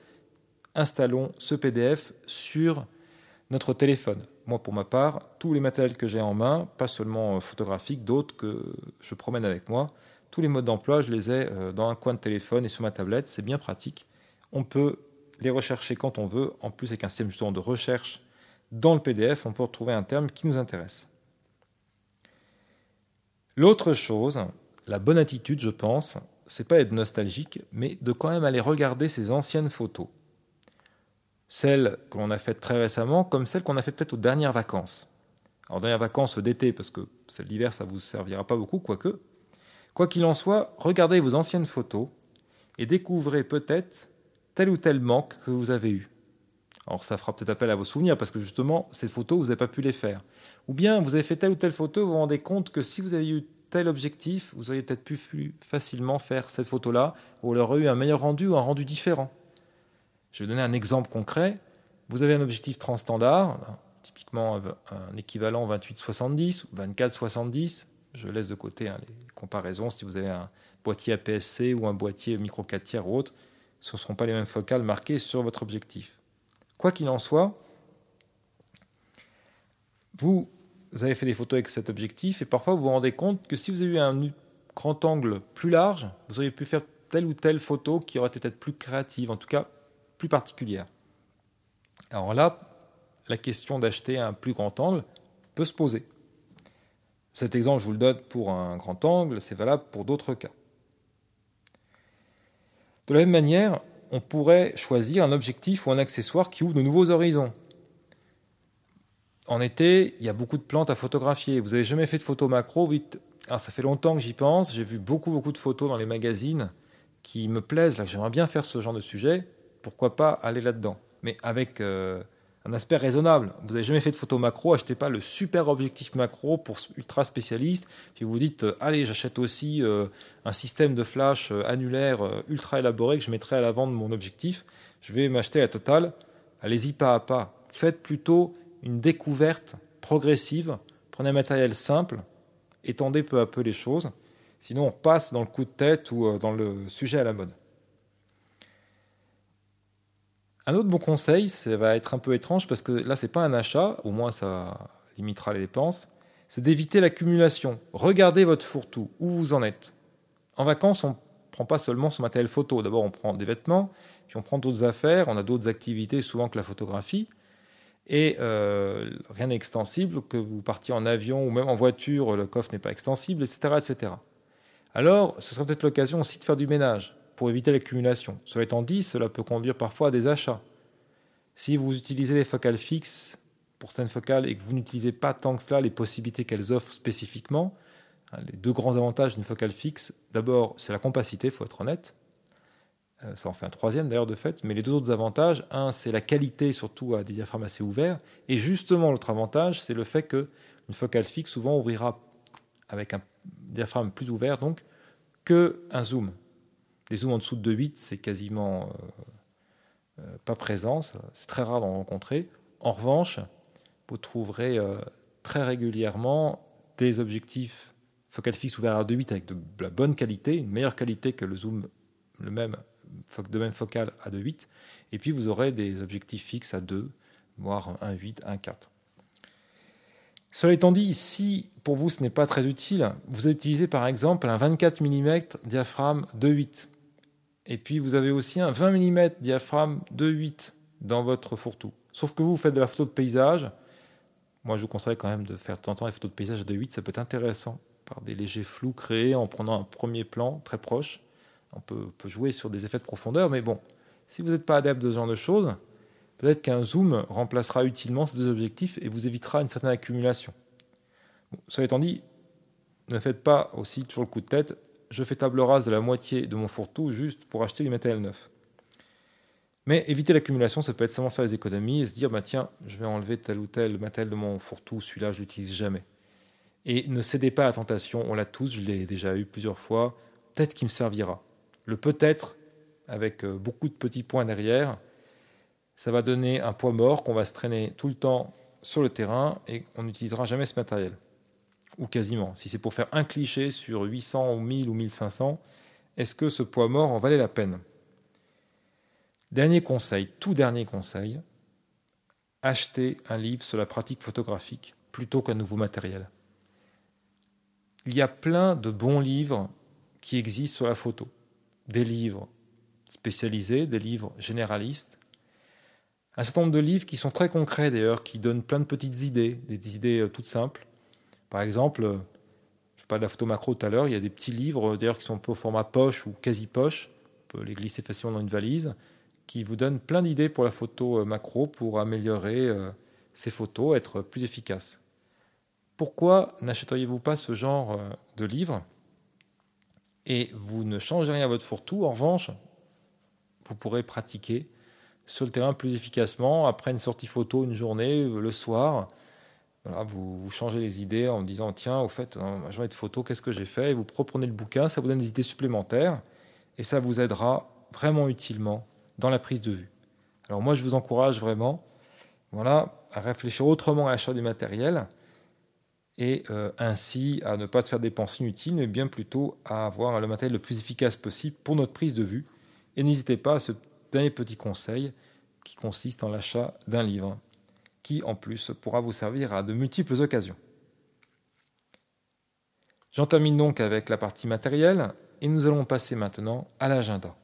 [SPEAKER 1] Installons ce PDF sur notre téléphone. Moi, pour ma part, tous les matériels que j'ai en main, pas seulement euh, photographiques, d'autres que je promène avec moi, tous les modes d'emploi, je les ai euh, dans un coin de téléphone et sur ma tablette. C'est bien pratique. On peut les rechercher quand on veut. En plus, avec un système justement de recherche dans le PDF, on peut retrouver un terme qui nous intéresse. L'autre chose, la bonne attitude, je pense, c'est pas être nostalgique, mais de quand même aller regarder ces anciennes photos celles que l'on a faites très récemment, comme celles qu'on a faites peut-être aux dernières vacances. Alors, dernières vacances d'été, parce que celles d'hiver, ça ne vous servira pas beaucoup, quoique. Quoi qu'il en soit, regardez vos anciennes photos et découvrez peut-être tel ou tel manque que vous avez eu. Alors, ça fera peut-être appel à vos souvenirs, parce que justement, ces photos, vous n'avez pas pu les faire. Ou bien, vous avez fait telle ou telle photo, vous vous rendez compte que si vous avez eu tel objectif, vous auriez peut-être pu facilement faire cette photo-là, ou aurait eu un meilleur rendu ou un rendu différent. Je vais donner un exemple concret. Vous avez un objectif transstandard, typiquement un équivalent 28-70 ou 24-70. Je laisse de côté hein, les comparaisons. Si vous avez un boîtier APS-C ou un boîtier micro 4 tiers ou autre, ce ne seront pas les mêmes focales marquées sur votre objectif. Quoi qu'il en soit, Vous, avez fait des photos avec cet objectif et parfois vous vous rendez compte que si vous avez eu un grand angle plus large, vous auriez pu faire telle ou telle photo qui aurait été peut-être plus créative, en tout cas plus particulière. Alors là, la question d'acheter un plus grand angle peut se poser. Cet exemple, je vous le donne pour un grand angle, c'est valable pour d'autres cas. De la même manière, on pourrait choisir un objectif ou un accessoire qui ouvre de nouveaux horizons. En été, il y a beaucoup de plantes à photographier. Vous n'avez jamais fait de photos macro. Alors, ça fait longtemps que j'y pense. J'ai vu beaucoup, beaucoup de photos dans les magazines qui me plaisent. Là, j'aimerais bien faire ce genre de sujet. Pourquoi pas aller là-dedans Mais avec euh, un aspect raisonnable. Vous n'avez jamais fait de photos macro, achetez pas le super objectif macro pour ultra spécialiste. Puis vous dites, euh, allez, j'achète aussi euh, un système de flash annulaire ultra élaboré que je mettrai à l'avant de mon objectif. Je vais m'acheter la totale. Allez-y pas à pas. Faites plutôt une découverte progressive. Prenez un matériel simple, étendez peu à peu les choses. Sinon, on passe dans le coup de tête ou dans le sujet à la mode. Un autre bon conseil, ça va être un peu étrange parce que là, c'est pas un achat, au moins ça limitera les dépenses, c'est d'éviter l'accumulation. Regardez votre fourre-tout, où vous en êtes. En vacances, on ne prend pas seulement son matériel photo. D'abord, on prend des vêtements, puis on prend d'autres affaires, on a d'autres activités souvent que la photographie. Et euh, rien n'est extensible, que vous partiez en avion ou même en voiture, le coffre n'est pas extensible, etc. etc. Alors, ce serait peut-être l'occasion aussi de faire du ménage pour éviter l'accumulation. Cela étant dit, cela peut conduire parfois à des achats. Si vous utilisez des focales fixes pour certaines focales et que vous n'utilisez pas tant que cela les possibilités qu'elles offrent spécifiquement, hein, les deux grands avantages d'une focale fixe, d'abord c'est la compacité, il faut être honnête, euh, ça en fait un troisième d'ailleurs de fait, mais les deux autres avantages, un c'est la qualité surtout à des diaphragmes assez ouverts, et justement l'autre avantage c'est le fait qu'une focale fixe souvent ouvrira avec un diaphragme plus ouvert donc qu'un zoom. Les zooms en dessous de 2.8 c'est quasiment euh, euh, pas présent, c'est très rare d'en rencontrer. En revanche, vous trouverez très régulièrement des objectifs focale fixe ouverts à 2.8 avec de la bonne qualité, une meilleure qualité que le zoom le même de même focale à 2,8. Et puis vous aurez des objectifs fixes à 2, voire 1,8, 1,4. Cela étant dit, si pour vous ce n'est pas très utile, vous utilisez par exemple un 24 mm diaphragme 2,8. Et puis vous avez aussi un 20 mm diaphragme 2,8 dans votre fourre-tout. Sauf que vous faites de la photo de paysage. Moi je vous conseille quand même de faire de temps en temps les photos de paysage à 2,8, ça peut être intéressant par des légers flous créés en prenant un premier plan très proche on peut, jouer sur des effets de profondeur, mais bon, si vous n'êtes pas adepte de ce genre de choses, peut-être qu'un zoom remplacera utilement ces deux objectifs et vous évitera une certaine accumulation. Cela étant dit, ne faites pas aussi toujours le coup de tête, je fais table rase de la moitié de mon fourre-tout juste pour acheter du matériel neuf. Mais éviter l'accumulation, ça peut être seulement faire des économies et se dire, bah tiens, je vais enlever tel ou tel matériel de mon fourre-tout, celui-là je l'utilise jamais. Et ne cédez pas à la tentation, on l'a tous, je l'ai déjà eu plusieurs fois, peut-être qu'il me servira le peut-être avec euh, beaucoup de petits points derrière, ça va donner un poids mort qu'on va se traîner tout le temps sur le terrain et on n'utilisera jamais ce matériel. Ou quasiment. Si c'est pour faire un cliché sur 800 ou 1000 ou 1500, est-ce que ce poids mort en valait la peine? Dernier conseil, tout dernier conseil, achetez un livre sur la pratique photographique plutôt qu'un nouveau matériel. Il y a plein de bons livres qui existent sur la photo des livres spécialisés, des livres généralistes, un certain nombre de livres qui sont très concrets d'ailleurs, qui donnent plein de petites idées, des idées euh, toutes simples. Par exemple, euh, je parlais de la photo macro tout à l'heure, il y a des petits livres euh, d'ailleurs qui sont un peu au format poche ou quasi poche, on peut les glisser facilement dans une valise, qui vous donnent plein d'idées pour la photo macro, pour améliorer ces photos, être plus efficace. Pourquoi n'achèteriez-vous pas ce genre de livre? Et vous ne changez rien à votre fourre-tout. En revanche, vous pourrez pratiquer sur le terrain plus efficacement après une sortie photo une journée, euh, le soir. Vous, changez les idées en disant tiens, au fait, ma journée de photo, qu'est-ce que j'ai fait? Et Vous reprenez le bouquin, ça vous donne des idées supplémentaires et ça vous aidera vraiment utilement dans la prise de vue. Alors moi, je vous encourage vraiment voilà, à réfléchir autrement à l'achat du matériel et euh, ainsi à ne pas te faire dépenser inutiles, mais bien plutôt à avoir le matériel le plus efficace possible pour notre prise de vue. Et n'hésitez pas à ce dernier petit conseil qui consiste en l'achat d'un livre. Qui en plus pourra vous servir à de multiples occasions. J'en termine donc avec la partie matérielle et nous allons passer maintenant à l'agenda.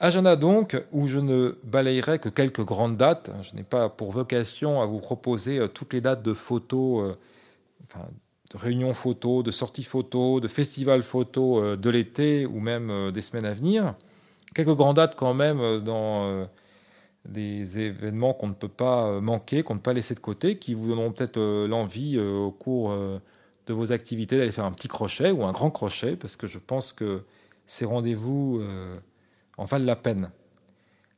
[SPEAKER 1] Agenda donc, où je ne balayerai que quelques grandes dates. Je n'ai pas pour vocation à vous proposer euh, toutes les dates de photos, euh, de réunions photos, de sorties photos, de festivals photos euh, de l'été ou même des semaines à venir. Quelques grandes dates quand même dans des événements qu'on ne peut pas manquer, qu'on ne peut pas laisser de côté, qui vous donneront peut-être l'envie au cours de vos activités d'aller faire un petit crochet ou un grand crochet, parce que je pense que ces rendez-vous en valent la peine.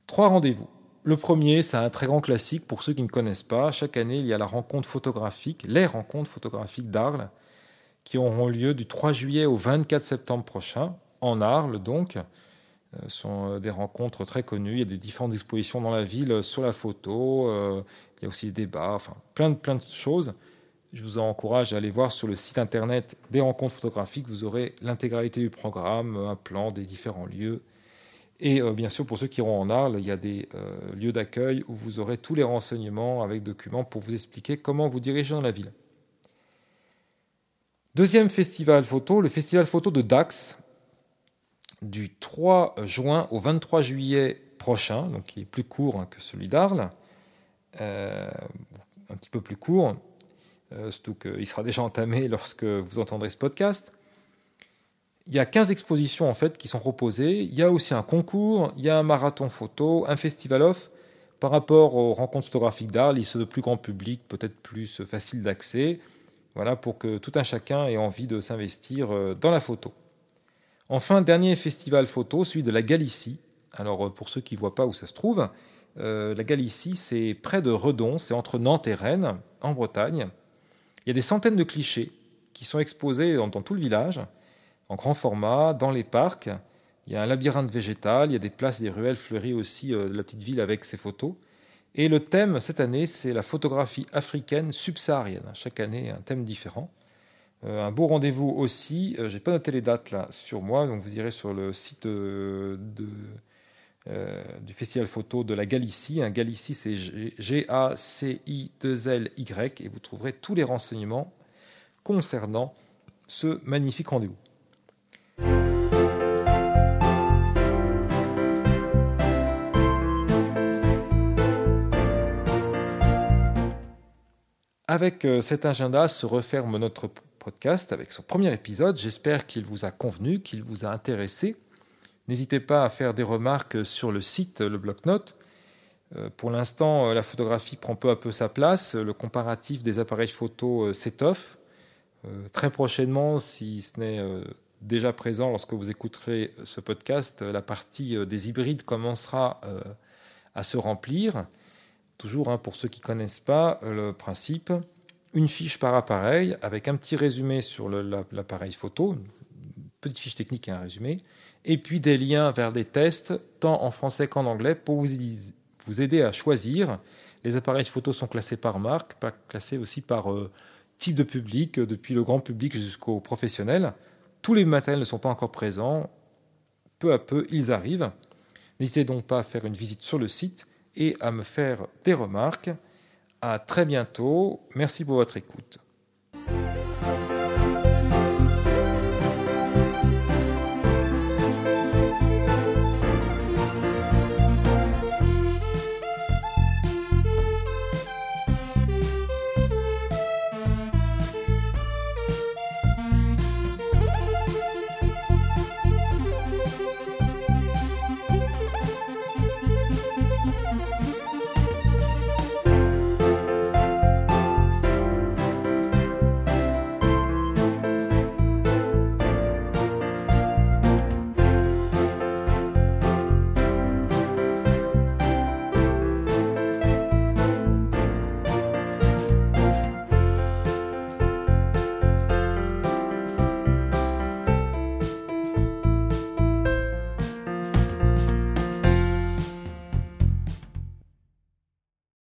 [SPEAKER 1] Trois rendez-vous. Le premier, c'est un très grand classique pour ceux qui ne connaissent pas. Chaque année, il y a la rencontre photographique, les rencontres photographiques d'Arles, qui auront lieu du 3 juillet au 24 septembre prochain, en Arles donc. Ce sont euh, des rencontres très connues. Il y a des différentes expositions dans la ville sur la photo. Euh, il y a aussi des débats, enfin plein de, plein de choses. Je vous encourage à aller voir sur le site internet des rencontres photographiques. Vous aurez l'intégralité du programme, un plan des différents lieux et euh, bien sûr, pour ceux qui iront en Arles, il y a des euh, lieux d'accueil où vous aurez tous les renseignements avec documents pour vous expliquer comment vous diriger dans la ville. Deuxième festival photo, le festival photo de Dax, du 3 juin au 23 juillet prochain, donc il est plus court hein, que celui d'Arles, euh, un petit peu plus court, surtout qu'il sera déjà entamé lorsque vous entendrez ce podcast. Il y a 15 expositions en fait qui sont proposées. Il y a aussi un concours, il y a un marathon photo, un festival off. Par rapport aux rencontres photographiques d'art, ils de plus grand public, peut-être plus facile d'accès. Voilà, pour que tout un chacun ait envie de s'investir euh, dans la photo. Enfin, dernier festival photo, celui de la Galicie. Alors, euh, pour ceux qui ne voient pas où ça se trouve, euh, la Galicie, c'est près de Redon, c'est entre Nantes et Rennes, en Bretagne. Il y a des centaines de clichés qui sont exposés dans tout le village en grand format, dans les parcs. Il y a un labyrinthe végétal, il y a des places des ruelles fleuries aussi euh, de la petite ville avec ses photos. Et le thème cette année, c'est la photographie africaine subsaharienne. Chaque année, un thème différent. Euh, un beau rendez-vous aussi. Euh, je n'ai pas noté les dates là sur moi, donc vous irez sur le site de, du festival photo de la Galicie. Un Galicie, c'est G-A-C-I-2-L-Y, et vous trouverez tous les renseignements concernant ce magnifique rendez-vous. Avec euh, cet agenda se referme notre podcast avec son premier épisode. J'espère qu'il vous a convenu, qu'il vous a intéressé. N'hésitez pas à faire des remarques sur le site, le bloc-notes. Euh, pour l'instant, euh, la photographie prend peu à peu sa place. Le comparatif des appareils photo s'étoffe. Très prochainement, si ce n'est déjà présent lorsque vous écouterez ce podcast, la partie des hybrides commencera à se remplir. Toujours, hein, pour ceux qui ne connaissent pas euh, le principe, une fiche par appareil avec un petit résumé sur l'appareil photo, une petite fiche technique et un résumé, et puis des liens vers des tests, tant en français qu'en anglais, pour vous, aider à choisir. Les appareils photo sont classés par marque, classés aussi par euh, type de public, depuis le grand public jusqu'au professionnel. Tous les matériels ne sont pas encore présents. Peu à peu, ils arrivent. N'hésitez donc pas à faire une visite sur le site et à me faire des remarques. À très bientôt. Merci pour votre écoute.